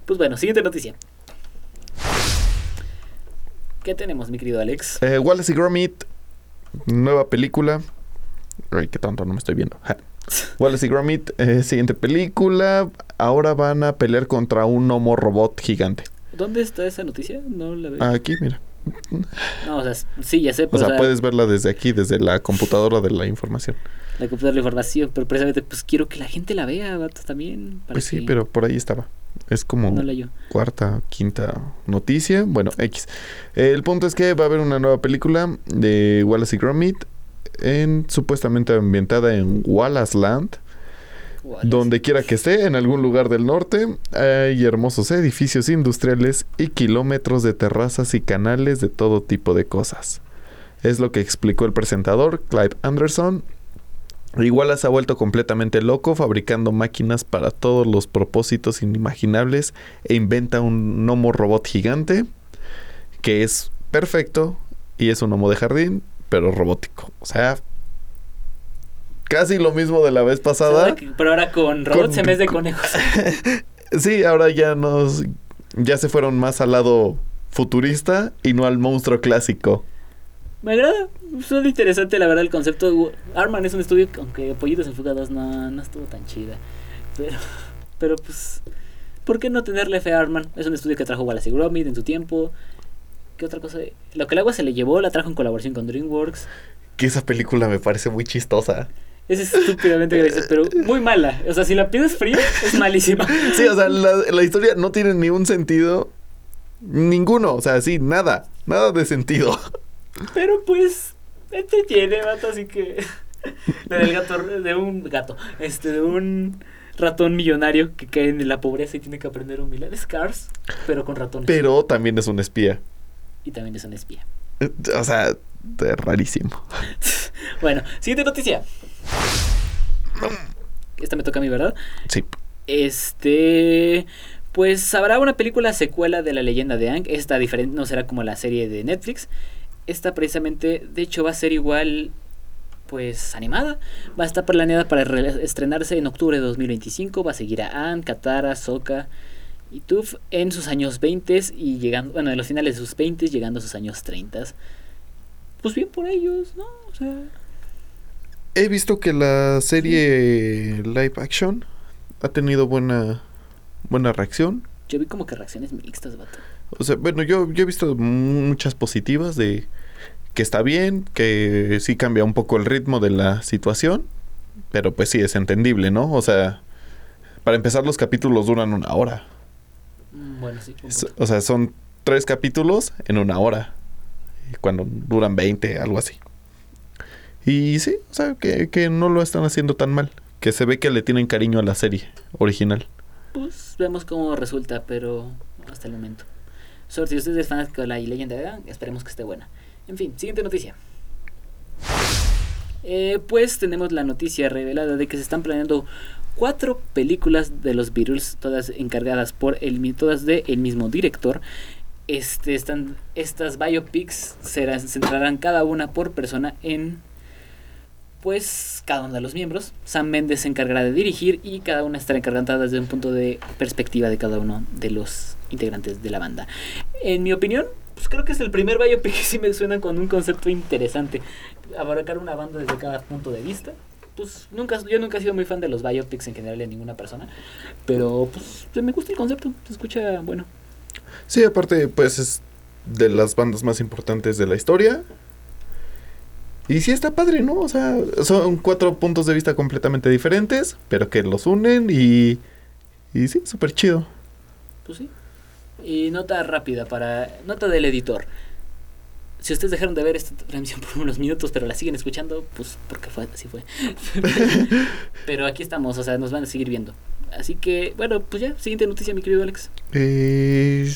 pues bueno, siguiente noticia. ¿Qué tenemos, mi querido Alex? Eh, Wallace y Gromit, nueva película. Ay, qué tonto, no me estoy viendo. Ja. Wallace y Gromit, eh, siguiente película. Ahora van a pelear contra un homo robot gigante. ¿Dónde está esa noticia? No la veo. Aquí, mira. No, o sea, sí, ya sé, O pues, sea, puedes verla desde aquí, desde la computadora de la información. la computadora de la información, pero precisamente pues quiero que la gente la vea, vatos, también. para Pues sí, que pero por ahí estaba. Es como No cuarta, quinta noticia. Bueno, X. El punto es que va a haber una nueva película de Wallace y Gromit, en, supuestamente ambientada en Wallace Land. Wallace. Donde quiera que esté, en algún lugar del norte, hay hermosos edificios industriales y kilómetros de terrazas y canales de todo tipo de cosas. Es lo que explicó el presentador, Clive Anderson. Igual se ha vuelto completamente loco fabricando máquinas para todos los propósitos inimaginables e inventa un gnomo robot gigante que es perfecto y es un gnomo de jardín, pero robótico. O sea, casi lo mismo de la vez pasada. Pero ahora con robots en vez de conejos. Sí, ahora ya nos. Ya se fueron más al lado futurista y no al monstruo clásico. Me agrada, suena interesante la verdad el concepto. Arman es un estudio que, aunque Pollitos Enfugados no, no estuvo tan chida. Pero, pero pues, ¿por qué no tenerle fe a Arman? Es un estudio que trajo Wallace y Gromit en su tiempo. ¿Qué otra cosa? Lo que el agua se le llevó la trajo en colaboración con DreamWorks. Que esa película me parece muy chistosa. Es estúpidamente graciosa, pero muy mala. O sea, si la pides fría, es malísima. Sí, o sea, la, la historia no tiene ni un sentido. Ninguno, o sea, sí, nada. Nada de sentido. Pero pues, entretiene, vato, así que. La del gato, de un gato, este, de un ratón millonario que cae en la pobreza y tiene que aprender un milagro. Es Cars, pero con ratones. Pero también es un espía. Y también es un espía. O sea, es rarísimo. Bueno, siguiente noticia. Esta me toca a mí, ¿verdad? Sí. Este. Pues habrá una película secuela de la leyenda de Ang. Esta diferente, no será como la serie de Netflix. Esta precisamente, de hecho, va a ser igual, pues animada. Va a estar planeada para re- estrenarse en octubre de 2025. Va a seguir a Anne, Katara, Sokka y Tuf en sus años 20 y llegando, bueno, en los finales de sus 20 llegando a sus años 30. Pues bien por ellos, ¿no? O sea, He visto que la serie live action ha tenido buena buena reacción. yo vi como que reacciones mixtas, vato. O sea, bueno, yo, yo he visto muchas positivas de que está bien, que sí cambia un poco el ritmo de la situación, pero pues sí es entendible, ¿no? O sea, para empezar los capítulos duran una hora. Mm, Bueno, sí. O sea, son tres capítulos en una hora. Cuando duran 20, algo así. Y sí, o sea, que, que no lo están haciendo tan mal. Que se ve que le tienen cariño a la serie original. Pues vemos cómo resulta, pero hasta el momento. Sobre si usted es de la leyenda de Aang, esperemos que esté buena. En fin, siguiente noticia. Eh, pues tenemos la noticia revelada de que se están planeando cuatro películas de los Beatles, todas encargadas por el todas de el mismo director. Este, están, estas biopics se centrarán cada una por persona en pues cada uno de los miembros. Sam Mendes se encargará de dirigir y cada una estará encargada desde un punto de perspectiva de cada uno de los integrantes de la banda. En mi opinión, pues creo que es el primer biopic que sí me suena con un concepto interesante. Abarcar una banda desde cada punto de vista. Pues nunca, yo nunca he sido muy fan de los biopics en general de ninguna persona. Pero pues me gusta el concepto, se escucha bueno. Sí, aparte, pues es de las bandas más importantes de la historia. Y sí está padre, ¿no? O sea, son cuatro puntos de vista completamente diferentes, pero que los unen y... Y sí, súper chido. Pues sí. Y nota rápida para. Nota del editor. Si ustedes dejaron de ver esta transmisión por unos minutos, pero la siguen escuchando, pues porque fue, así fue. pero aquí estamos, o sea, nos van a seguir viendo. Así que, bueno, pues ya, siguiente noticia, mi querido Alex. Eh.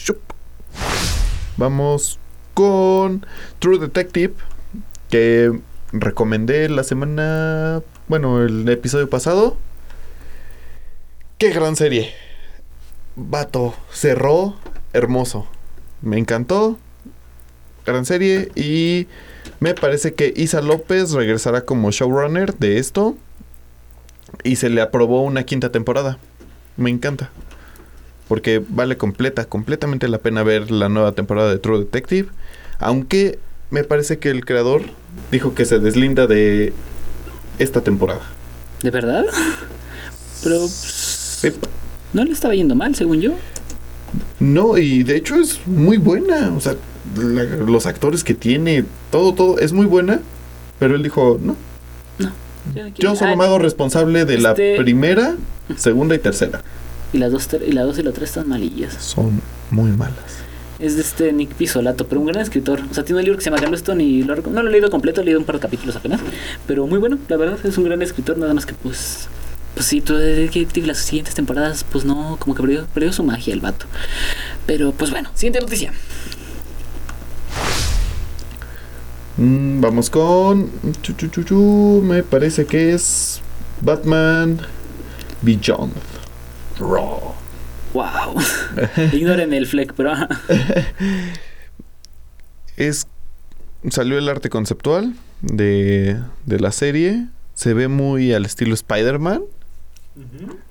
Vamos con True Detective, que recomendé la semana, bueno, el episodio pasado. Qué gran serie. Vato, cerró hermoso. Me encantó. Gran serie y me parece que Isa López regresará como showrunner de esto y se le aprobó una quinta temporada. Me encanta porque vale completa, completamente la pena ver la nueva temporada de True Detective, aunque me parece que el creador dijo que se deslinda de esta temporada. ¿De verdad? Pero pues, no le estaba yendo mal, según yo. No, y de hecho es muy buena, o sea, la- los actores que tiene, todo, todo, es muy buena, pero él dijo, no, yo solo Ah, me hago responsable de la este- primera, segunda y tercera. Y las dos, ter- y la dos y la tres están malillas. Son muy malas. Es de este Nick Pisolato, pero un gran escritor. O sea, tiene un libro que se llama Galveston y lo no lo he leído completo, he leído un par de capítulos apenas. Pero muy bueno, la verdad, es un gran escritor, nada más que pues... Pues sí, tú que las siguientes temporadas, pues no, como que perdió, perdió su magia el vato. Pero pues bueno, siguiente noticia. Mm, vamos con. me parece que es. Batman Beyond. Raw. Wow. Ignoren el fleck, pero ajá. Es. Salió el arte conceptual de, de la serie. Se ve muy al estilo Spider-Man.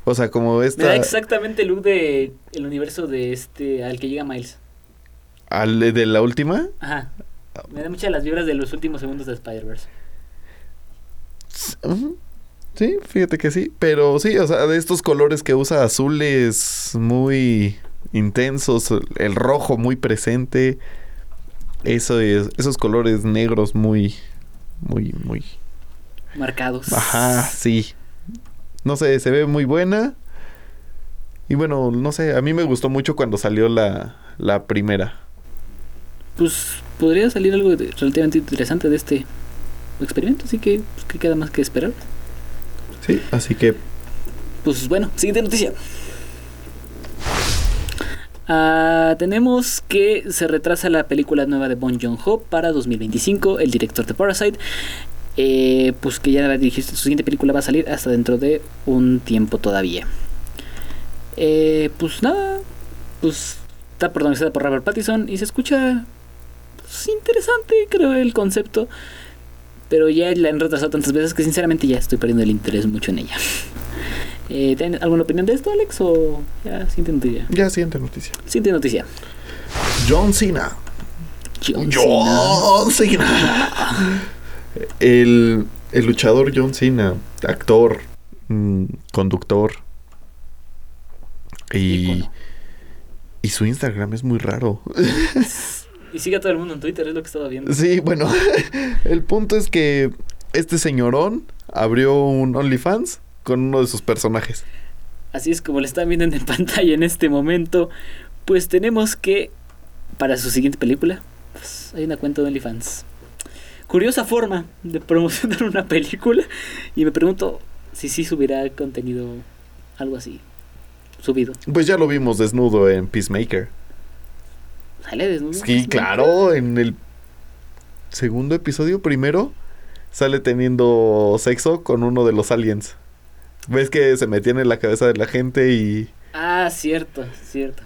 O sea, como Me da esta. exactamente el look de el universo de este al que llega Miles. ¿Al de la última? Ajá. Me da muchas las vibras de los últimos segundos de Spider-Verse. Sí, fíjate que sí. Pero sí, o sea, de estos colores que usa azules muy intensos, el rojo muy presente. Eso es, esos colores negros muy, muy, muy. Marcados. Ajá, sí. No sé, se ve muy buena. Y bueno, no sé, a mí me gustó mucho cuando salió la, la primera. Pues podría salir algo de- relativamente interesante de este experimento, así que, pues, ¿qué queda más que esperar? Sí, así que Pues bueno, siguiente noticia. Ah, tenemos que se retrasa la película nueva de Bon Joon-ho para 2025. El director de Parasite, eh, pues que ya dirigir su siguiente película va a salir hasta dentro de un tiempo todavía. Eh, pues nada, pues está protagonizada por Robert Pattinson y se escucha pues, interesante, creo el concepto. Pero ya la han retrasado tantas veces que sinceramente ya estoy perdiendo el interés mucho en ella. Eh, ¿Tienes alguna opinión de esto, Alex? O ya siguiente noticia? ya siguiente noticia. Siguiente noticia. John Cena. John Cena. John Cena. El, el luchador John Cena, actor, mm, conductor. Y, y su Instagram es muy raro. Y sigue a todo el mundo en Twitter, es lo que estaba viendo. Sí, bueno, el punto es que este señorón abrió un OnlyFans con uno de sus personajes. Así es como le están viendo en pantalla en este momento. Pues tenemos que, para su siguiente película, pues, hay una cuenta de OnlyFans. Curiosa forma de promocionar una película. Y me pregunto si sí subirá contenido, algo así, subido. Pues ya lo vimos desnudo en Peacemaker. Sale desnudo. Sí, claro, en el segundo episodio, primero, sale teniendo sexo con uno de los aliens. ¿Ves que se metían en la cabeza de la gente y... Ah, cierto, cierto.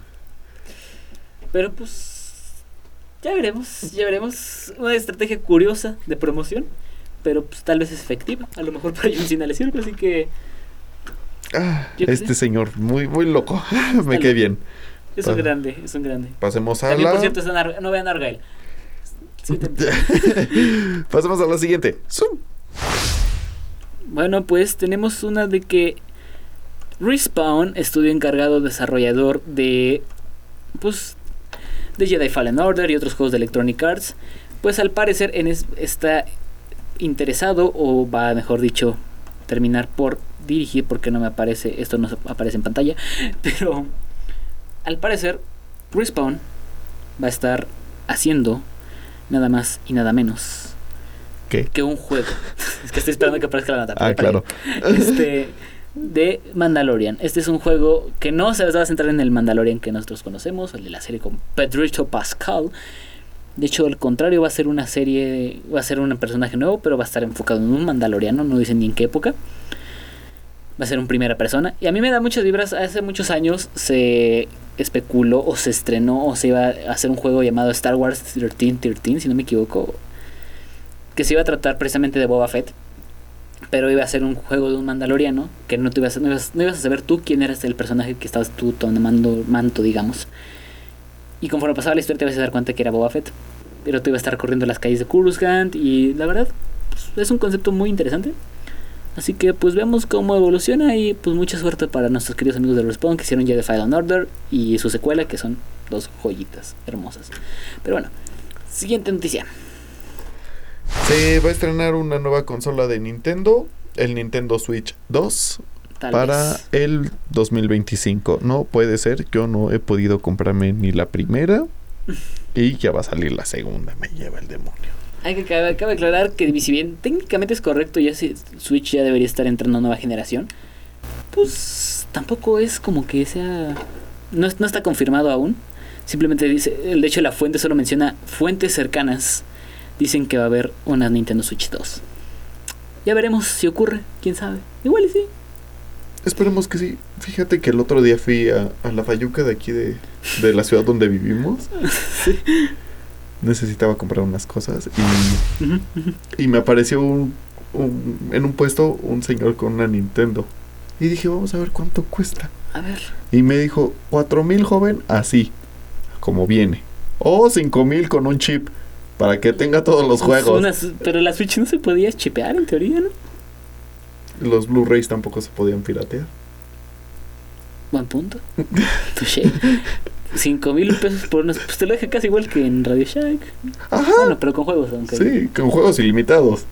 Pero pues ya veremos, ya veremos. Una estrategia curiosa de promoción, pero pues tal vez es efectiva. A lo mejor para John Cena le sirve, así que Ah, este sé. señor, muy, muy loco. Me quedé bien. Es un grande, es un grande. Pasemos a También, la... por cierto, en no vean Argyle. Sí, Pasemos a la siguiente. Zoom. Bueno, pues tenemos una de que Respawn, estudio encargado desarrollador de pues de Jedi Fallen Order y otros juegos de Electronic Arts, pues al parecer en es- está interesado o va, mejor dicho, terminar por dirigir porque no me aparece, esto no aparece en pantalla, pero al parecer Respawn va a estar haciendo nada más y nada menos ¿Qué? que un juego. es que estoy esperando que aparezca la nota. Ah, claro. Este, de Mandalorian. Este es un juego que no se va a centrar en el Mandalorian que nosotros conocemos, el de la serie con Pedrito Pascal. De hecho, al contrario, va a ser una serie, va a ser un personaje nuevo, pero va a estar enfocado en un mandaloriano, no dicen ni en qué época. Va a ser un primera persona. Y a mí me da muchas vibras. Hace muchos años se especuló o se estrenó o se iba a hacer un juego llamado Star Wars 1313, si no me equivoco. Que se iba a tratar precisamente de Boba Fett. Pero iba a ser un juego de un mandaloriano. Que no, te ibas, no, ibas, no ibas a saber tú quién eras el personaje que estabas tú tomando manto, digamos. Y conforme pasaba la historia te ibas a dar cuenta que era Boba Fett. Pero tú ibas a estar corriendo las calles de Coruscant. Y la verdad, pues, es un concepto muy interesante. Así que pues veamos cómo evoluciona y pues mucha suerte para nuestros queridos amigos de Respawn que hicieron Jedi Fallen Order y su secuela que son dos joyitas hermosas. Pero bueno, siguiente noticia. Se va a estrenar una nueva consola de Nintendo, el Nintendo Switch 2, Tal para vez. el 2025. No puede ser, yo no he podido comprarme ni la primera y ya va a salir la segunda, me lleva el demonio. Hay que cabe, cabe aclarar que si bien técnicamente es correcto, ya si Switch ya debería estar entrando a nueva generación, pues tampoco es como que sea... No, no está confirmado aún. Simplemente dice, de hecho la fuente solo menciona fuentes cercanas. Dicen que va a haber una Nintendo Switch 2. Ya veremos si ocurre, quién sabe. Igual y sí. Esperemos que sí. Fíjate que el otro día fui a, a la Fayuca de aquí de, de la ciudad donde vivimos. Necesitaba comprar unas cosas y, y me apareció un, un- en un puesto un señor con una Nintendo. Y dije, vamos a ver cuánto cuesta. A ver. Y me dijo, cuatro mil joven, así, como viene. O 5000 con un chip para que tenga todos los juegos. Unas- pero la Switch no se podía chipear en teoría, ¿no? Los Blu-rays tampoco se podían piratear. Buen punto. Touché. Cinco mil pesos por unos. Pues te lo deja casi igual que en Radio Shack. Ajá. Bueno, pero con juegos, aunque. Sí, con juegos ilimitados.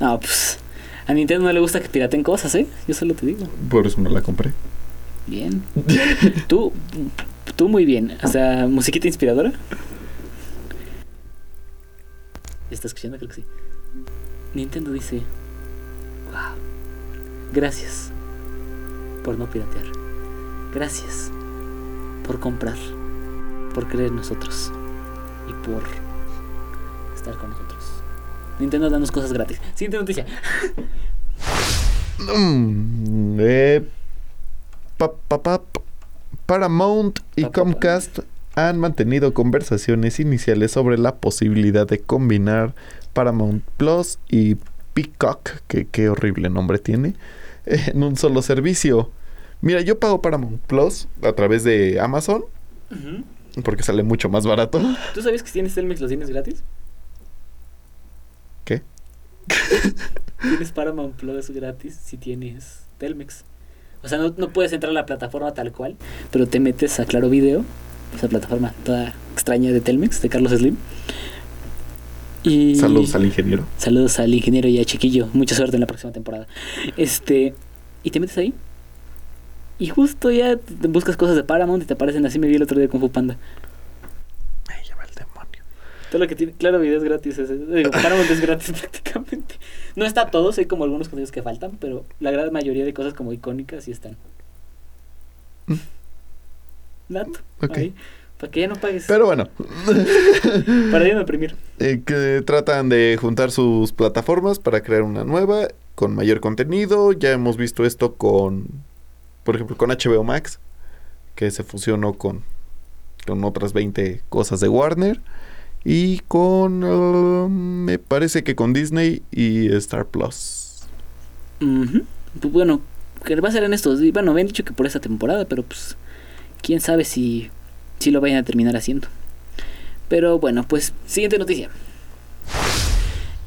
No, pues. A Nintendo no le gusta que piraten cosas, ¿eh? Yo solo te digo. Por eso no la compré. Bien. Tú, tú muy bien. O sea, musiquita inspiradora. ¿Está escuchando? Creo que sí. Nintendo dice, wow, gracias por no piratear. Gracias por comprar, por creer en nosotros y por estar con nosotros. Nintendo danos cosas gratis. Siguiente noticia. Mm, eh, pa- pa- pa- Paramount y. Comcast han mantenido conversaciones iniciales sobre la posibilidad de combinar Paramount Plus y Peacock, que qué horrible nombre tiene, en un solo servicio. Mira, yo pago Paramount Plus a través de Amazon porque sale mucho más barato. ¿Tú sabías que si tienes Telmex los tienes gratis? ¿Qué? Tienes Paramount Plus gratis si tienes Telmex. O sea, no, no puedes entrar a la plataforma tal cual, pero te metes a Claro Video, esa plataforma toda extraña de Telmex, de Carlos Slim. Y Saludos al ingeniero. Saludos al ingeniero y a Chiquillo. Mucha suerte en la próxima temporada. Este, y te metes ahí. Y justo ya te buscas cosas de Paramount y te aparecen así. Me vi el otro día con Fu Panda. Ay, ya va el demonio. Todo lo que tiene, claro, video es gratis. es- digo, Paramount es gratis prácticamente. No está todo, hay como algunos contenidos que faltan, pero la gran mayoría de cosas como icónicas sí están. Mm. Dato. Ok. ahí, para que ya no pagues. Pero bueno, para ya no imprimir. eh, que tratan de juntar sus plataformas para crear una nueva con mayor contenido. Ya hemos visto esto con, por ejemplo, con HBO Max, que se fusionó con, con otras 20 cosas de Warner. Y con, uh, me parece que con Disney y Star Plus. Pues bueno, que va a ser en estos. Bueno, han dicho que por esta temporada, pero pues quién sabe si, si lo vayan a terminar haciendo. Pero bueno, pues siguiente noticia.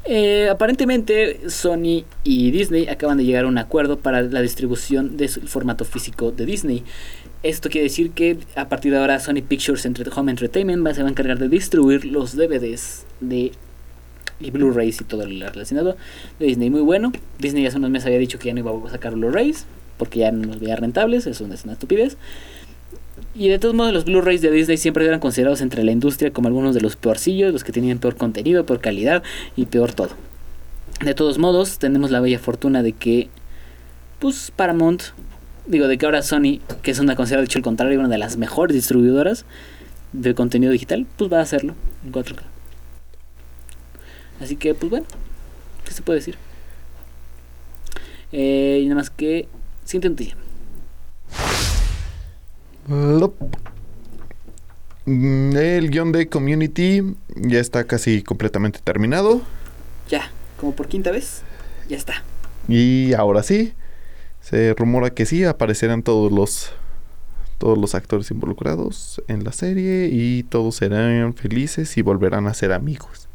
Eh, aparentemente Sony y Disney acaban de llegar a un acuerdo para la distribución del formato físico de Disney. Esto quiere decir que a partir de ahora Sony Pictures Entre- Home Entertainment va- se va a encargar de distribuir los DVDs de Blu-rays y todo lo relacionado de Disney. Muy bueno. Disney hace unos meses había dicho que ya no iba a sacar Blu-rays porque ya no los veía rentables. Eso es una estupidez. Y de todos modos, los Blu-rays de Disney siempre eran considerados entre la industria como algunos de los peorcillos, los que tenían peor contenido, peor calidad y peor todo. De todos modos, tenemos la bella fortuna de que, pues, Paramount, digo, de que ahora Sony, que es una considerada, de hecho, el contrario, una de las mejores distribuidoras de contenido digital, pues va a hacerlo en 4K. Así que, pues bueno, ¿qué se puede decir? Eh, y nada más que. Mm, El guion de Community ya está casi completamente terminado. Ya, como por quinta vez, ya está. Y ahora sí, se rumora que sí aparecerán todos los todos los actores involucrados en la serie y todos serán felices y volverán a ser amigos.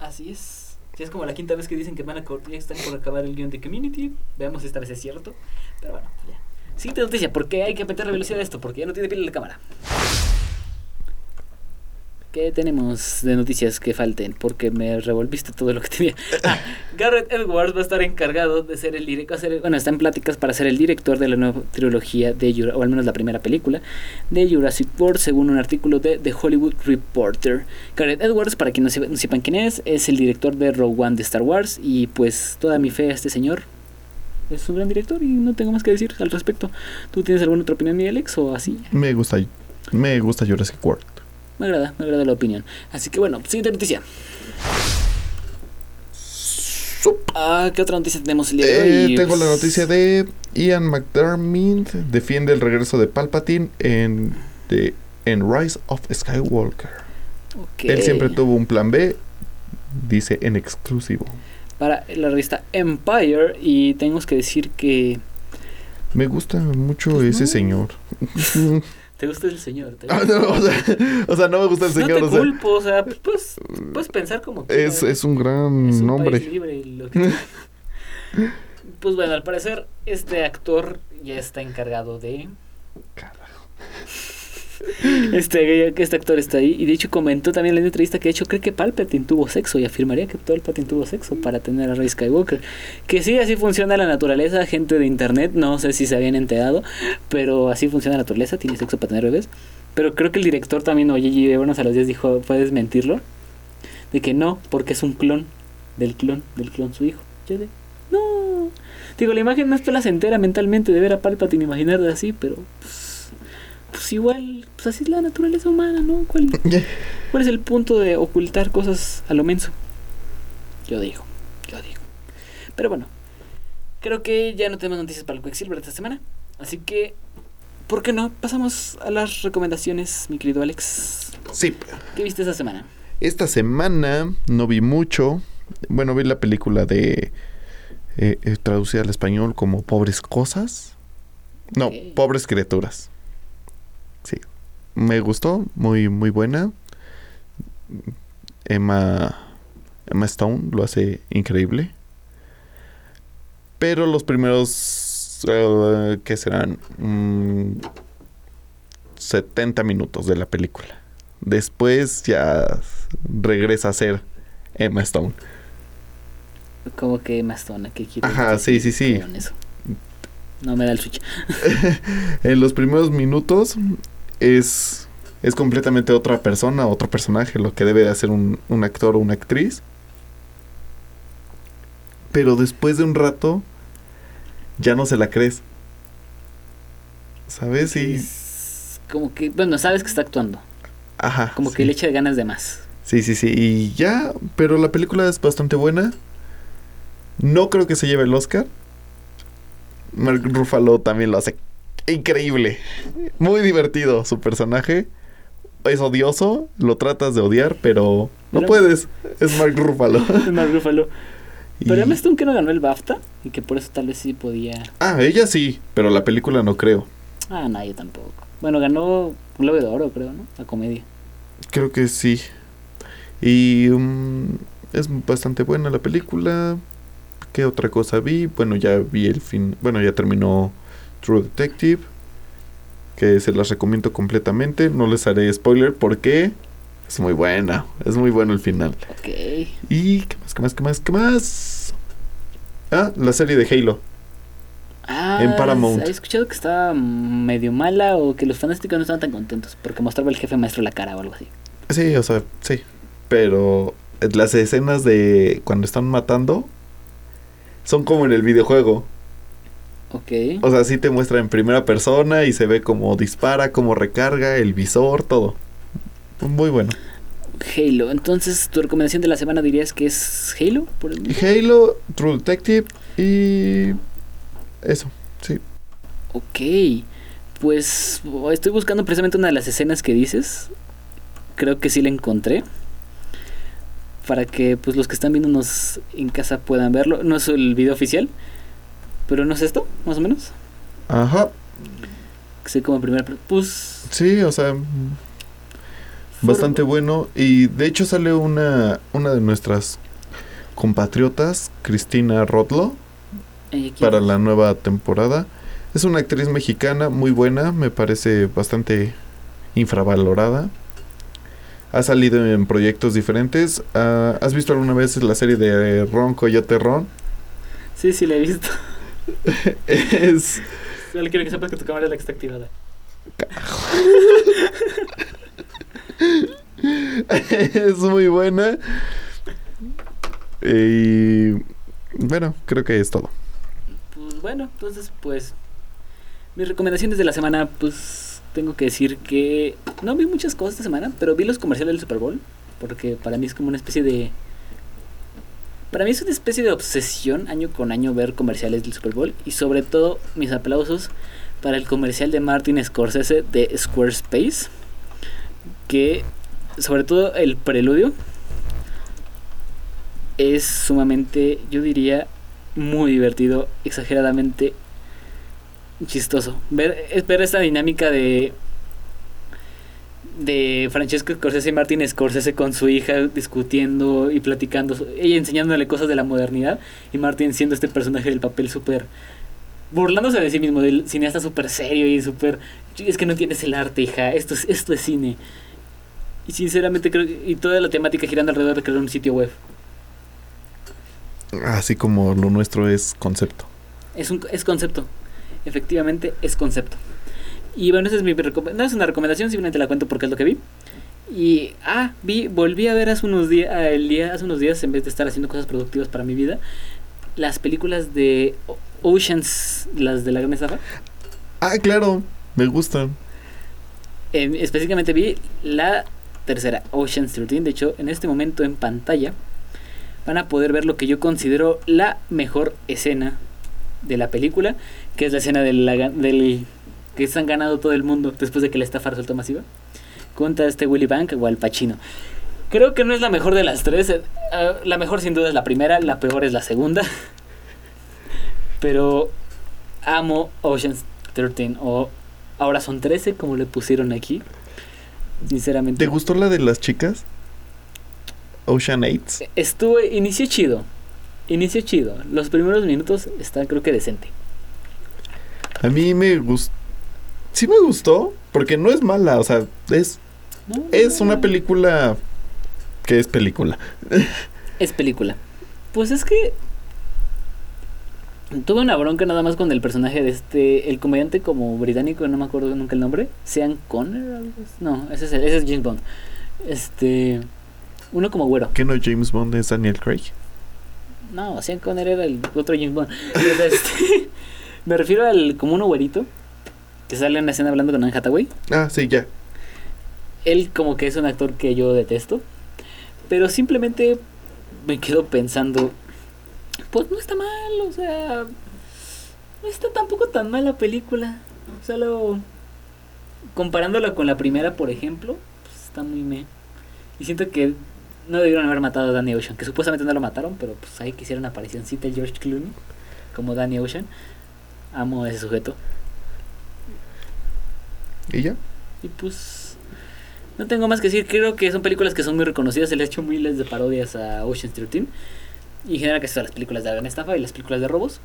Así es. Si es como la quinta vez que dicen que van a ya están por acabar el guion de Community. Veamos si esta vez es cierto. Pero bueno, ya. Siguiente noticia. ¿Por qué hay que meter velocidad a esto? Porque ya no tiene pila la cámara. ¿Qué tenemos de noticias que falten? Porque me revolviste todo lo que tenía. Ah, Garrett Edwards va a estar encargado de ser el director. Bueno, está en pláticas para ser el director de la nueva trilogía de o al menos la primera película de Jurassic World, según un artículo de The Hollywood Reporter. Garrett Edwards, para se- no sepan quién es, es el director de Rogue One de Star Wars. Y pues toda mi fe a este señor. Es un gran director y no tengo más que decir al respecto. ¿Tú tienes alguna otra opinión, mi Alex? ¿O así? Me gusta me gusta Jurassic World. Me agrada, me agrada la opinión. Así que bueno, siguiente noticia. Ah, ¿qué otra noticia tenemos el día de Eh, hoy? tengo la noticia de Ian McDermott defiende el regreso de Palpatine en, de- en Rise of Skywalker. Él siempre tuvo un plan B, dice en exclusivo. Para la revista Empire y tenemos que decir que... Me gusta mucho Pues ese no. señor. ¿Te gusta el señor? ¿Te Ah, no, o, sea, o sea, no me gusta el señor. no te o sea, culpo, o sea, pues, puedes pensar como es, quieras. es un gran Es un nombre. país libre y lo que- pues bueno, al parecer este actor ya está encargado de... Este, este actor está ahí y de hecho comentó también en la entrevista que de hecho cree que Palpatine tuvo sexo y afirmaría que Palpatine tuvo sexo para tener a Rey Skywalker. Que sí, así funciona la naturaleza, gente de internet, no sé si se habían enterado, pero así funciona la naturaleza, tiene sexo para tener bebés. Pero creo que el director también, oye, y Abrams a los días dijo, ¿puedes mentirlo? De que no, porque es un clon del clon, del clon su hijo. Yo de, no. Digo, la imagen no es placentera mentalmente de ver a Palpatine imaginar de así, pero pues, pues igual, pues así es la naturaleza humana, ¿no? ¿Cuál, ¿Cuál es el punto de ocultar cosas a lo menso? Yo digo, yo digo. Pero bueno, creo que ya no tenemos noticias para el Quicksilver esta semana. Así que, ¿por qué no? Pasamos a las recomendaciones, mi querido Alex. Sí, ¿Qué viste esta semana? esta semana no vi mucho. Bueno, vi la película de. eh, eh, traducida al español como Pobres Cosas. No. Pobres Criaturas. Sí. Me gustó, muy, muy buena. Emma. Emma Stone lo hace increíble. Pero los primeros. eh, ¿Qué serán? Mm, 70 minutos de la película. Después ya regresa a ser Emma Stone. Como que Mastona, ¿qué quieres Ajá, sí, sí, sí. No me da el switch. En los primeros minutos es, es completamente otra persona, otro personaje, lo que debe de hacer un, un actor o una actriz. Pero después de un rato ya no se la crees. ¿Sabes? Y... Es como que, bueno, sabes que está actuando. Ajá. Como sí. que le echa ganas de más. Sí, sí, sí. Y ya, pero la película es bastante buena. No creo que se lleve el Oscar. Mark Ruffalo también lo hace increíble. Muy divertido su personaje. Es odioso, lo tratas de odiar, pero no Pero- puedes. Es Mark Ruffalo. Mark Ruffalo. Pero Emma Stone que no ganó el BAFTA y que por eso tal vez sí podía. Ah, ella sí, pero la película no creo. Ah, no, yo tampoco. Bueno, ganó Globo de Oro, creo, ¿no? La comedia. Creo que sí. Y mm, es bastante buena la película. ¿Qué otra cosa vi? Bueno, ya vi el fin. Bueno, ya terminó True Detective. Que se las recomiendo completamente. No les haré spoiler porque es muy buena. Es muy bueno el final. Ok. ¿Y qué más? ¿Qué más? ¿Qué más? ¿Qué más? Ah, la serie de Halo. Ah, En Paramount. He escuchado que estaba medio mala o que los fanáticos no estaban tan contentos porque mostraba el jefe maestro la cara o algo así. Sí, o sea, sí. Pero las escenas de cuando están matando son como en el videojuego. Ok. O sea, sí te muestra en primera persona y se ve cómo dispara, cómo recarga, el visor, todo. Muy bueno. Halo. Entonces, tu recomendación de la semana dirías que es Halo. Por el... Halo, True Detective y... Eso, sí. Ok. Pues oh, estoy buscando precisamente una de las escenas que dices. Creo que sí la encontré. Para que pues los que están viéndonos en casa puedan verlo. No es el video oficial. Pero no es esto, más o menos. Ajá. Que como primera. Pues. Sí, o sea, bastante bueno. Y de hecho sale una, una de nuestras compatriotas, Cristina Rodlo, eh, para la nueva temporada. Es una actriz mexicana muy buena, me parece bastante infravalorada. Ha salido en proyectos diferentes. Ah, ¿Has visto alguna vez la serie de Ron Coyote Ron? Sí, sí, la he visto. Es, Solo quiero que sepas que tu cámara es la que está activada. es muy buena. Y bueno, creo que es todo. Pues bueno, entonces pues mis recomendaciones de la semana pues tengo que decir que no vi muchas cosas esta semana, pero vi los comerciales del Super Bowl porque para mí es como una especie de para mí es una especie de obsesión año con año ver comerciales del Super Bowl y sobre todo mis aplausos para el comercial de Martin Scorsese de Squarespace que sobre todo el preludio es sumamente yo diría muy divertido, exageradamente chistoso. Ver, ver esta dinámica de de Francesco Scorsese y Martin Scorsese con su hija discutiendo y platicando, ella enseñándole cosas de la modernidad y Martin siendo este personaje del papel súper burlándose de sí mismo, del cineasta súper serio y súper es que no tienes el arte, hija, esto es esto es cine. Y sinceramente creo y toda la temática girando alrededor de crear un sitio web. Así como lo nuestro es concepto. Es un es concepto. Efectivamente es concepto. Y bueno, esa es mi no es una recomendación, simplemente la cuento porque es lo que vi. Y ah, vi, volví a ver hace unos días, el día, hace unos días en vez de estar haciendo cosas productivas para mi vida, las películas de Oceans, las de la gran estafa. Ah, claro, me gustan. Em, específicamente vi la tercera, Ocean's 13. De hecho, en este momento en pantalla van a poder ver lo que yo considero la mejor escena de la película, que es la escena la- del que se han ganado todo el mundo después de que la estafa resultó masiva. Contra este Willy Bank o Al Pacino. Creo que no es la mejor de las tres. eh, ah, la mejor sin duda es la primera, la peor es la segunda. Pero amo Ocean's 13 o ahora son 13 como le pusieron aquí. Sinceramente. ¿Te gustó la de las chicas? Ocean Eights. Estuvo, inició chido. Inició chido. Los primeros minutos están creo que decente. A mí me gustó. Sí me gustó, porque no es mala, o sea, es, ¿no? es una película que es película. Es película. Pues es que tuve una bronca nada más con el personaje de este, el comediante como británico, no me acuerdo nunca el nombre, Sean Conner, no, ese es, el- ese es James Bond. Este, uno como güero. ¿Qué no James Bond es Daniel Craig? No, Sean Conner era el otro James Bond. Este, me refiero al como uno güerito que sale en la escena hablando con Anne Hathaway. Ah, sí, ya. él como que es un actor que yo detesto, pero simplemente me quedo pensando, pues no está mal, o sea, no está tampoco tan mal la película, solo comparándola con la primera, por ejemplo, pues está muy me. Y siento que no debieron haber matado a Danny Ocean, que supuestamente no lo mataron, pero pues ahí quisieron una aparicióncita el George Clooney como Danny Ocean. Amo a ese sujeto. ¿Y ya? Y pues no tengo más que decir, creo que son películas que son muy reconocidas, se le ha hecho miles de parodias a Ocean's 13 y en general que son las películas de la gran estafa y las películas de robos,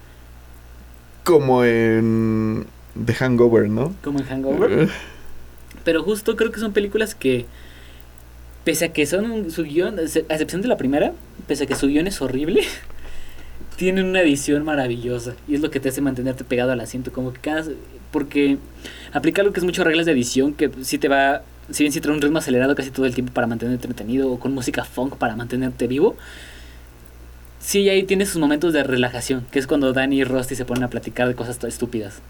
Como en The Hangover, ¿no? como en Hangover, pero justo creo que son películas que pese a que son un- su guion, a excepción de la primera, pese a que su guion es horrible, tienen una edición maravillosa. Y es lo que te hace mantenerte pegado al asiento, como que cada porque aplica lo que es mucho reglas de edición que sí te va si bien si trae un ritmo acelerado casi todo el tiempo para mantenerte entretenido o con música funk para mantenerte vivo sí ahí tiene sus momentos de relajación que es cuando Danny y Rusty se ponen a platicar de cosas estúpidas.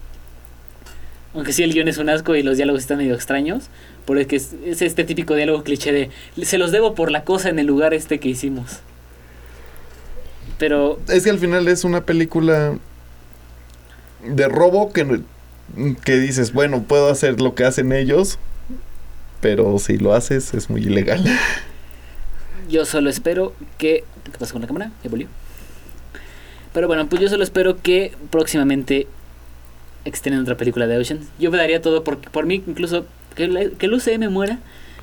Aunque sí el guion es un asco y los diálogos están medio extraños porque es, es este típico diálogo cliché de se los debo por la cosa en el lugar este que hicimos pero Es que al final es una película de robo que, que dices, bueno, puedo hacer lo que hacen ellos, pero si lo haces es muy ilegal. Yo solo espero que. ¿Qué pasa con la cámara? ¿Ya volvió? Pero bueno, pues yo solo espero que próximamente extiendan otra película de Ocean. Yo me daría todo por, por mí, incluso que, la- que el UCM muera,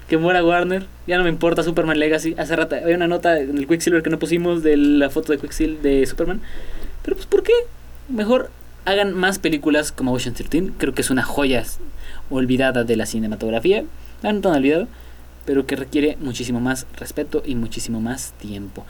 que muera Warner. Ya no me importa Superman Legacy. Hace rato había una nota en el Quicksilver que no pusimos de la foto de Quicksilver de Superman. Pero pues, ¿por qué? Mejor hagan más películas como Ocean 13. Creo que es una joya olvidada de la cinematografía. Ah, no tan olvidado pero que requiere muchísimo más respeto y muchísimo más tiempo.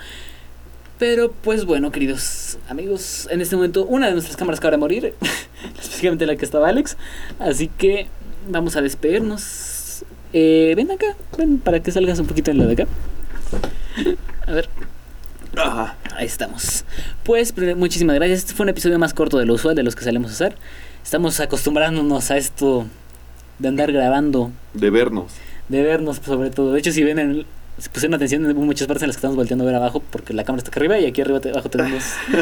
Pero pues bueno, queridos amigos, en este momento una de nuestras cámaras acaba de morir, específicamente la que estaba Alex, así que vamos a despedirnos. Eh, ven acá, ven para que salgas un poquito en la de acá. A ver. Ahí estamos. Pues muchísimas gracias. Este fue un episodio más corto de lo usual de los que solemos hacer. Estamos acostumbrándonos a esto de andar grabando De vernos. de vernos sobre todo. De hecho, si ven, en, si pusieron atención en muchas partes en las que estamos volteando a ver abajo, porque la cámara está acá arriba y aquí arriba abajo tenemos...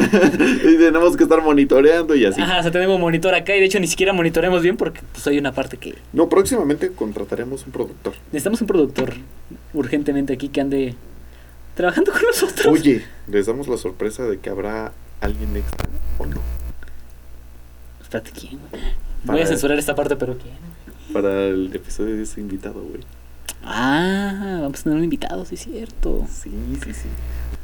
y tenemos que estar monitoreando y así. Ajá, o sea, tenemos monitor acá y de hecho ni siquiera monitoreamos bien porque pues hay una parte que... No, próximamente contrataremos un productor. Necesitamos un productor urgentemente aquí que ande trabajando con nosotros. Oye, les damos la sorpresa de que habrá alguien extra o no. Espérate, ¿quién? güey? Voy a censurar esta parte, pero ¿quién? Para el episodio de ese invitado, güey. Ah, vamos a tener un invitado, sí es cierto. Sí, sí, sí.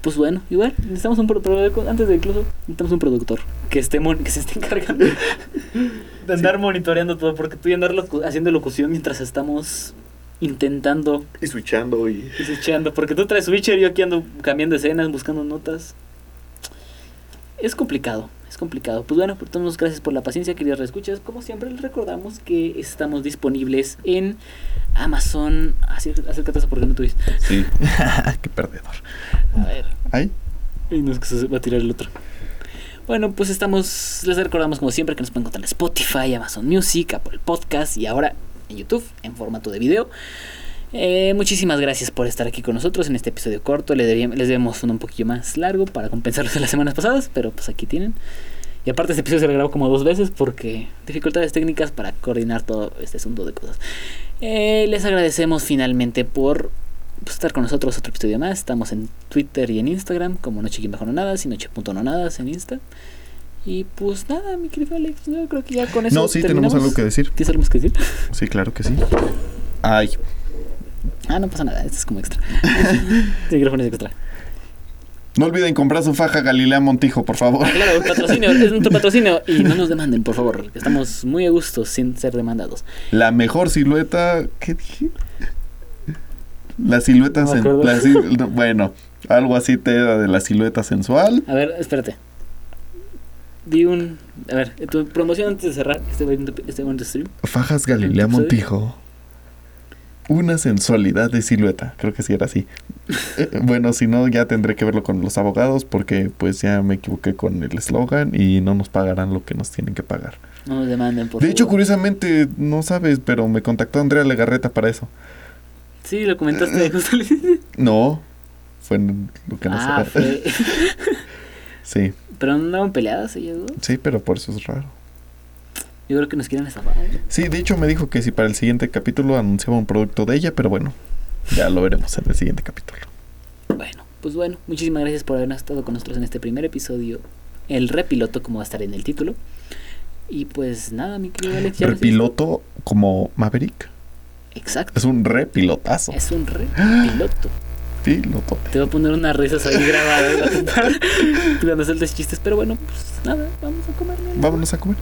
Pues bueno, igual, necesitamos un productor, antes de incluso, necesitamos un productor que esté mon- que se esté encargando de andar monitoreando todo, porque tú y andar locu- haciendo locución mientras estamos intentando Y switchando y... y switchando, porque tú traes switcher y yo aquí ando cambiando escenas, buscando notas. Es complicado, es complicado. Pues bueno, por todos gracias por la paciencia, queridos reescuchas. Como siempre, les recordamos que estamos disponibles en Amazon. Acércate acércate a eso porque no tuviste. Sí. Qué perdedor. A ver. ¿Ay? Y no es que se va a tirar el otro. Bueno, pues estamos. Les recordamos, como siempre, que nos pueden encontrar en Spotify, Amazon Music, Apple Podcast y ahora en YouTube en formato de video. Eh, muchísimas gracias por estar aquí con nosotros en este episodio corto. Les, debíamos- les debemos uno un poquillo más largo para compensarlos de las semanas pasadas, pero pues aquí tienen. Y aparte, este episodio se grabó como dos veces porque dificultades técnicas para coordinar todo este asunto de cosas. Eh, les agradecemos finalmente por pues, estar con nosotros otro episodio más. Estamos en Twitter y en Instagram como noche bajo nonadas y noche.nonadas en Insta. Y pues nada, mi querido Alex, yo creo que ya con eso No, sí, tenemos algo que decir. ¿Tienes algo que decir? Sí, claro que sí. Ay, Ah, no pasa nada, esto es como extra. El micrófono es extra. no olviden comprar su faja Galilea Montijo, por favor. Ah, claro, patrocinio, es nuestro patrocinio. Y no nos demanden, por favor, estamos muy a gusto sin ser demandados. La mejor silueta... ¿Qué dije? La silueta... No sen- la no, bueno, algo así te da de la silueta sensual. A ver, espérate. Vi un. A ver, tu promoción antes de cerrar este bonito, este stream. Fajas Galilea. Montijo. Una sensualidad de silueta. Creo que sí era así. Eh, bueno, si no, ya tendré que verlo con los abogados porque pues ya me equivoqué con el eslogan y no nos pagarán lo que nos tienen que pagar. No nos demanden, por de hecho, curiosamente, no sabes, pero me contactó Andrea Legarreta para eso. Sí, lo comentaste justo. No, fue lo que no ah, fue. Sí, Pero no andaban peleadas ellas dos. sí, pero por eso es raro. Yo creo que nos quieren estafar. Sí, de hecho me dijo que si para el siguiente capítulo anunciaba un producto de ella, pero bueno, ya lo veremos en el siguiente capítulo. Bueno, pues bueno, muchísimas gracias por haber estado con nosotros en este primer episodio. El repiloto, como va a estar en el título. Y pues nada, mi querido Alex. ya Repiloto como Maverick. Exacto. Es un repilotazo. Es un repiloto. Piloto. Te voy a poner unas risas ahí grabadas cuando chistes. Pero bueno, pues nada, vamos a comer. ¿no? Vámonos a comer.